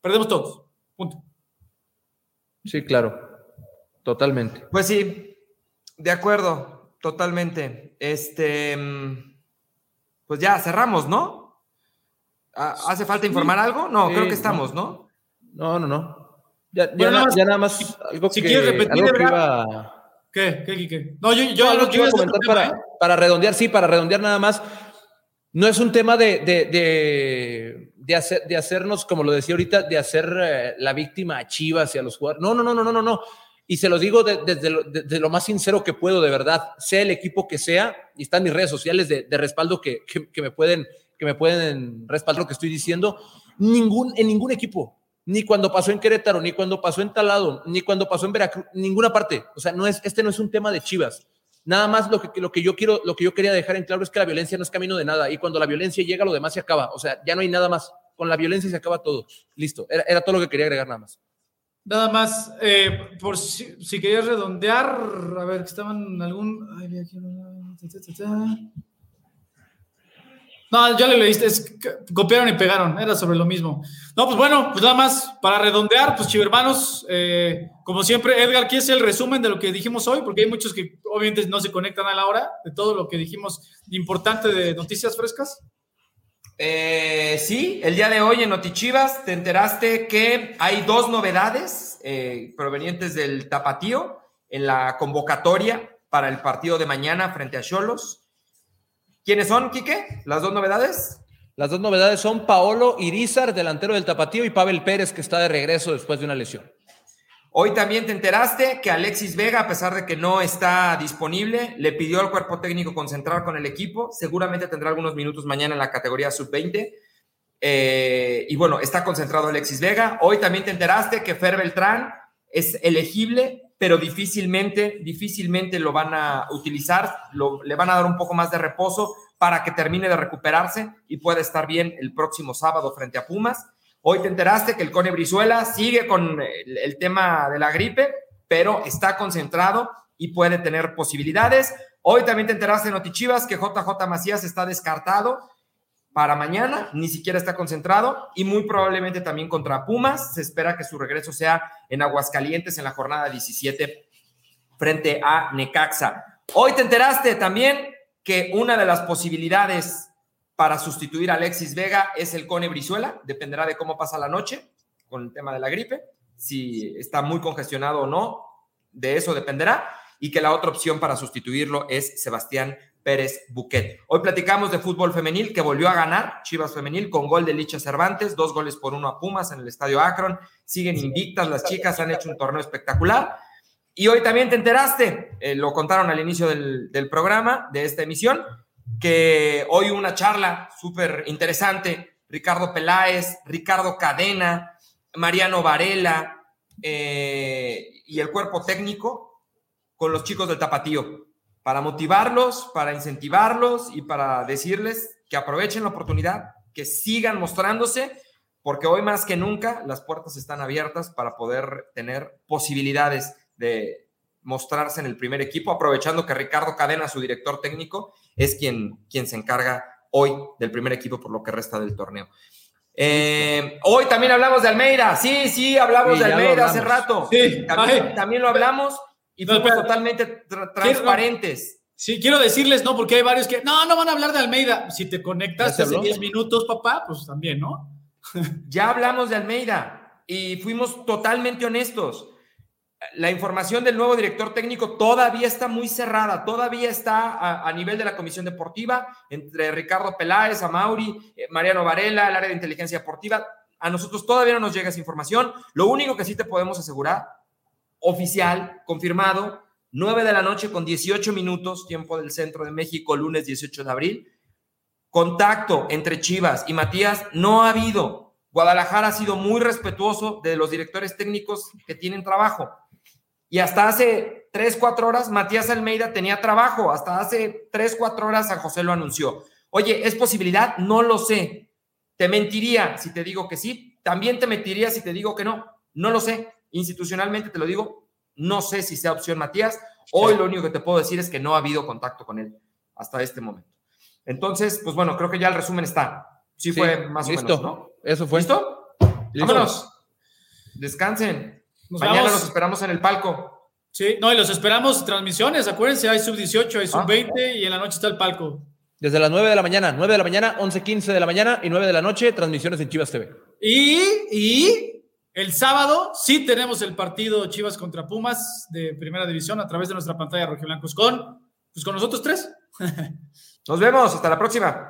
perdemos todos. Punto.
Sí, claro. Totalmente.
Pues sí, de acuerdo, totalmente. Este, mm, pues ya cerramos, ¿no? Ah, ¿Hace falta informar algo? No, creo que estamos, ¿no?
No, no, no. Ya, nada, más, algo
si
que,
quieres repetir,
algo que iba...
¿Qué? ¿Qué, qué, No, yo, yo
algo que iba a comentar para, ¿eh? para redondear, sí, para redondear nada más. No es un tema de, de, de, de, hacer, de hacernos, como lo decía ahorita, de hacer eh, la víctima a Chivas y a los jugadores. No, no, no, no, no, no, no. Y se los digo desde lo, lo, más sincero que puedo, de verdad, sea el equipo que sea, y están mis redes sociales de, respaldo que, que, me pueden, que me pueden respaldar lo que estoy diciendo, ningún, en ningún equipo, ni cuando pasó en Querétaro, ni cuando pasó en Talado, ni cuando pasó en Veracruz, ninguna parte. O sea, no es, este no es un tema de Chivas. Nada más lo que, lo que yo quiero, lo que yo quería dejar en claro es que la violencia no es camino de nada y cuando la violencia llega, lo demás se acaba. O sea, ya no hay nada más. Con la violencia se acaba todo. Listo. Era, era todo lo que quería agregar nada más.
Nada más, eh, por si, querías redondear, a ver, que estaban algún. No, ya le leíste, es, copiaron y pegaron, era sobre lo mismo. No, pues bueno, pues nada más para redondear, pues chivermanos, eh, como siempre, Edgar, ¿quieres el resumen de lo que dijimos hoy? Porque hay muchos que obviamente no se conectan a la hora de todo lo que dijimos importante de noticias frescas.
Eh, sí, el día de hoy en Notichivas te enteraste que hay dos novedades eh, provenientes del Tapatío en la convocatoria para el partido de mañana frente a Cholos. ¿Quiénes son, Quique? ¿Las dos novedades?
Las dos novedades son Paolo Irizar, delantero del Tapatío, y Pavel Pérez, que está de regreso después de una lesión.
Hoy también te enteraste que Alexis Vega, a pesar de que no está disponible, le pidió al cuerpo técnico concentrar con el equipo. Seguramente tendrá algunos minutos mañana en la categoría sub-20. Eh, y bueno, está concentrado Alexis Vega. Hoy también te enteraste que Fer Beltrán es elegible, pero difícilmente, difícilmente lo van a utilizar. le van a dar un poco más de reposo para que termine de recuperarse y pueda estar bien el próximo sábado frente a Pumas. Hoy te enteraste que el Cone Brizuela sigue con el, tema de la gripe, pero está concentrado y puede tener posibilidades. Hoy también te enteraste, Notichivas, que JJ Macías está descartado para mañana, ni siquiera está concentrado y muy probablemente también contra Pumas. Se espera que su regreso sea en Aguascalientes en la jornada 17 frente a Necaxa. Hoy te enteraste también que una de las posibilidades para sustituir a Alexis Vega es el Cone Brizuela, dependerá de cómo pasa la noche con el tema de la gripe, si está muy congestionado o no, de eso dependerá, y que la otra opción para sustituirlo es Sebastián Pérez Buquet. Hoy platicamos de fútbol femenil que volvió a ganar Chivas Femenil con gol de Licha Cervantes, dos goles por uno a Pumas en el Estadio Akron, siguen invictas las chicas, han hecho un torneo espectacular. Y hoy también te enteraste, eh, lo contaron al inicio del, del programa, de esta emisión, que hoy una charla súper interesante, Ricardo Peláez, Ricardo Cadena, Mariano Varela eh, y el cuerpo técnico con los chicos del tapatío, para motivarlos, para incentivarlos y para decirles que aprovechen la oportunidad, que sigan mostrándose, porque hoy más que nunca las puertas están abiertas para poder tener posibilidades de, mostrarse en el primer equipo, aprovechando que Ricardo Cadena, su director técnico, es quien, quien se encarga hoy del primer equipo por lo que resta del torneo. Eh, hoy también hablamos de Almeida, sí, sí, hablamos de Almeida hace rato. Sí, también, lo hablamos y fuimos totalmente transparentes.
Sí, quiero decirles, ¿no? Porque hay varios que, no, no van a hablar de Almeida. Si te conectas hace 10 minutos, papá, pues también, ¿no?
ya hablamos de Almeida y fuimos totalmente honestos la información del nuevo director técnico todavía está muy cerrada, todavía está a, nivel de la comisión deportiva, entre Ricardo Peláez, Amauri, eh, Mariano Varela, el área de inteligencia deportiva. A nosotros todavía no nos llega esa información. Lo único que sí te podemos asegurar, oficial, confirmado, 9 de la noche con 18 minutos, tiempo del centro de México, lunes 18 de abril. Contacto entre Chivas y Matías no ha habido. Guadalajara ha sido muy respetuoso de los directores técnicos que tienen trabajo Y hasta hace tres, cuatro horas Matías Almeida tenía trabajo. Hasta hace tres, cuatro horas a José lo anunció. Oye, ¿es posibilidad? No lo sé. Te mentiría si te digo que sí. También te mentiría si te digo que no. No lo sé. Institucionalmente te lo digo. No sé si sea opción Matías. Hoy lo único que te puedo decir es que no ha habido contacto con él hasta este momento. Entonces, pues bueno, creo que ya el resumen está. Sí, fue más o menos, ¿no?
Eso fue.
¿Listo? Vámonos. Descansen. Mañana los esperamos en el palco.
Sí, no, y los esperamos transmisiones. Acuérdense, hay sub 18, hay sub 20 ah. y en la noche está el palco.
Desde las 9 de la mañana, 9 de la mañana, 11, 15 de la mañana y 9 de la noche, transmisiones en Chivas TV.
Y, y el sábado sí tenemos el partido Chivas contra Pumas de Primera División a través de nuestra pantalla Rojiblancos con, pues con nosotros tres.
Nos vemos, hasta la próxima.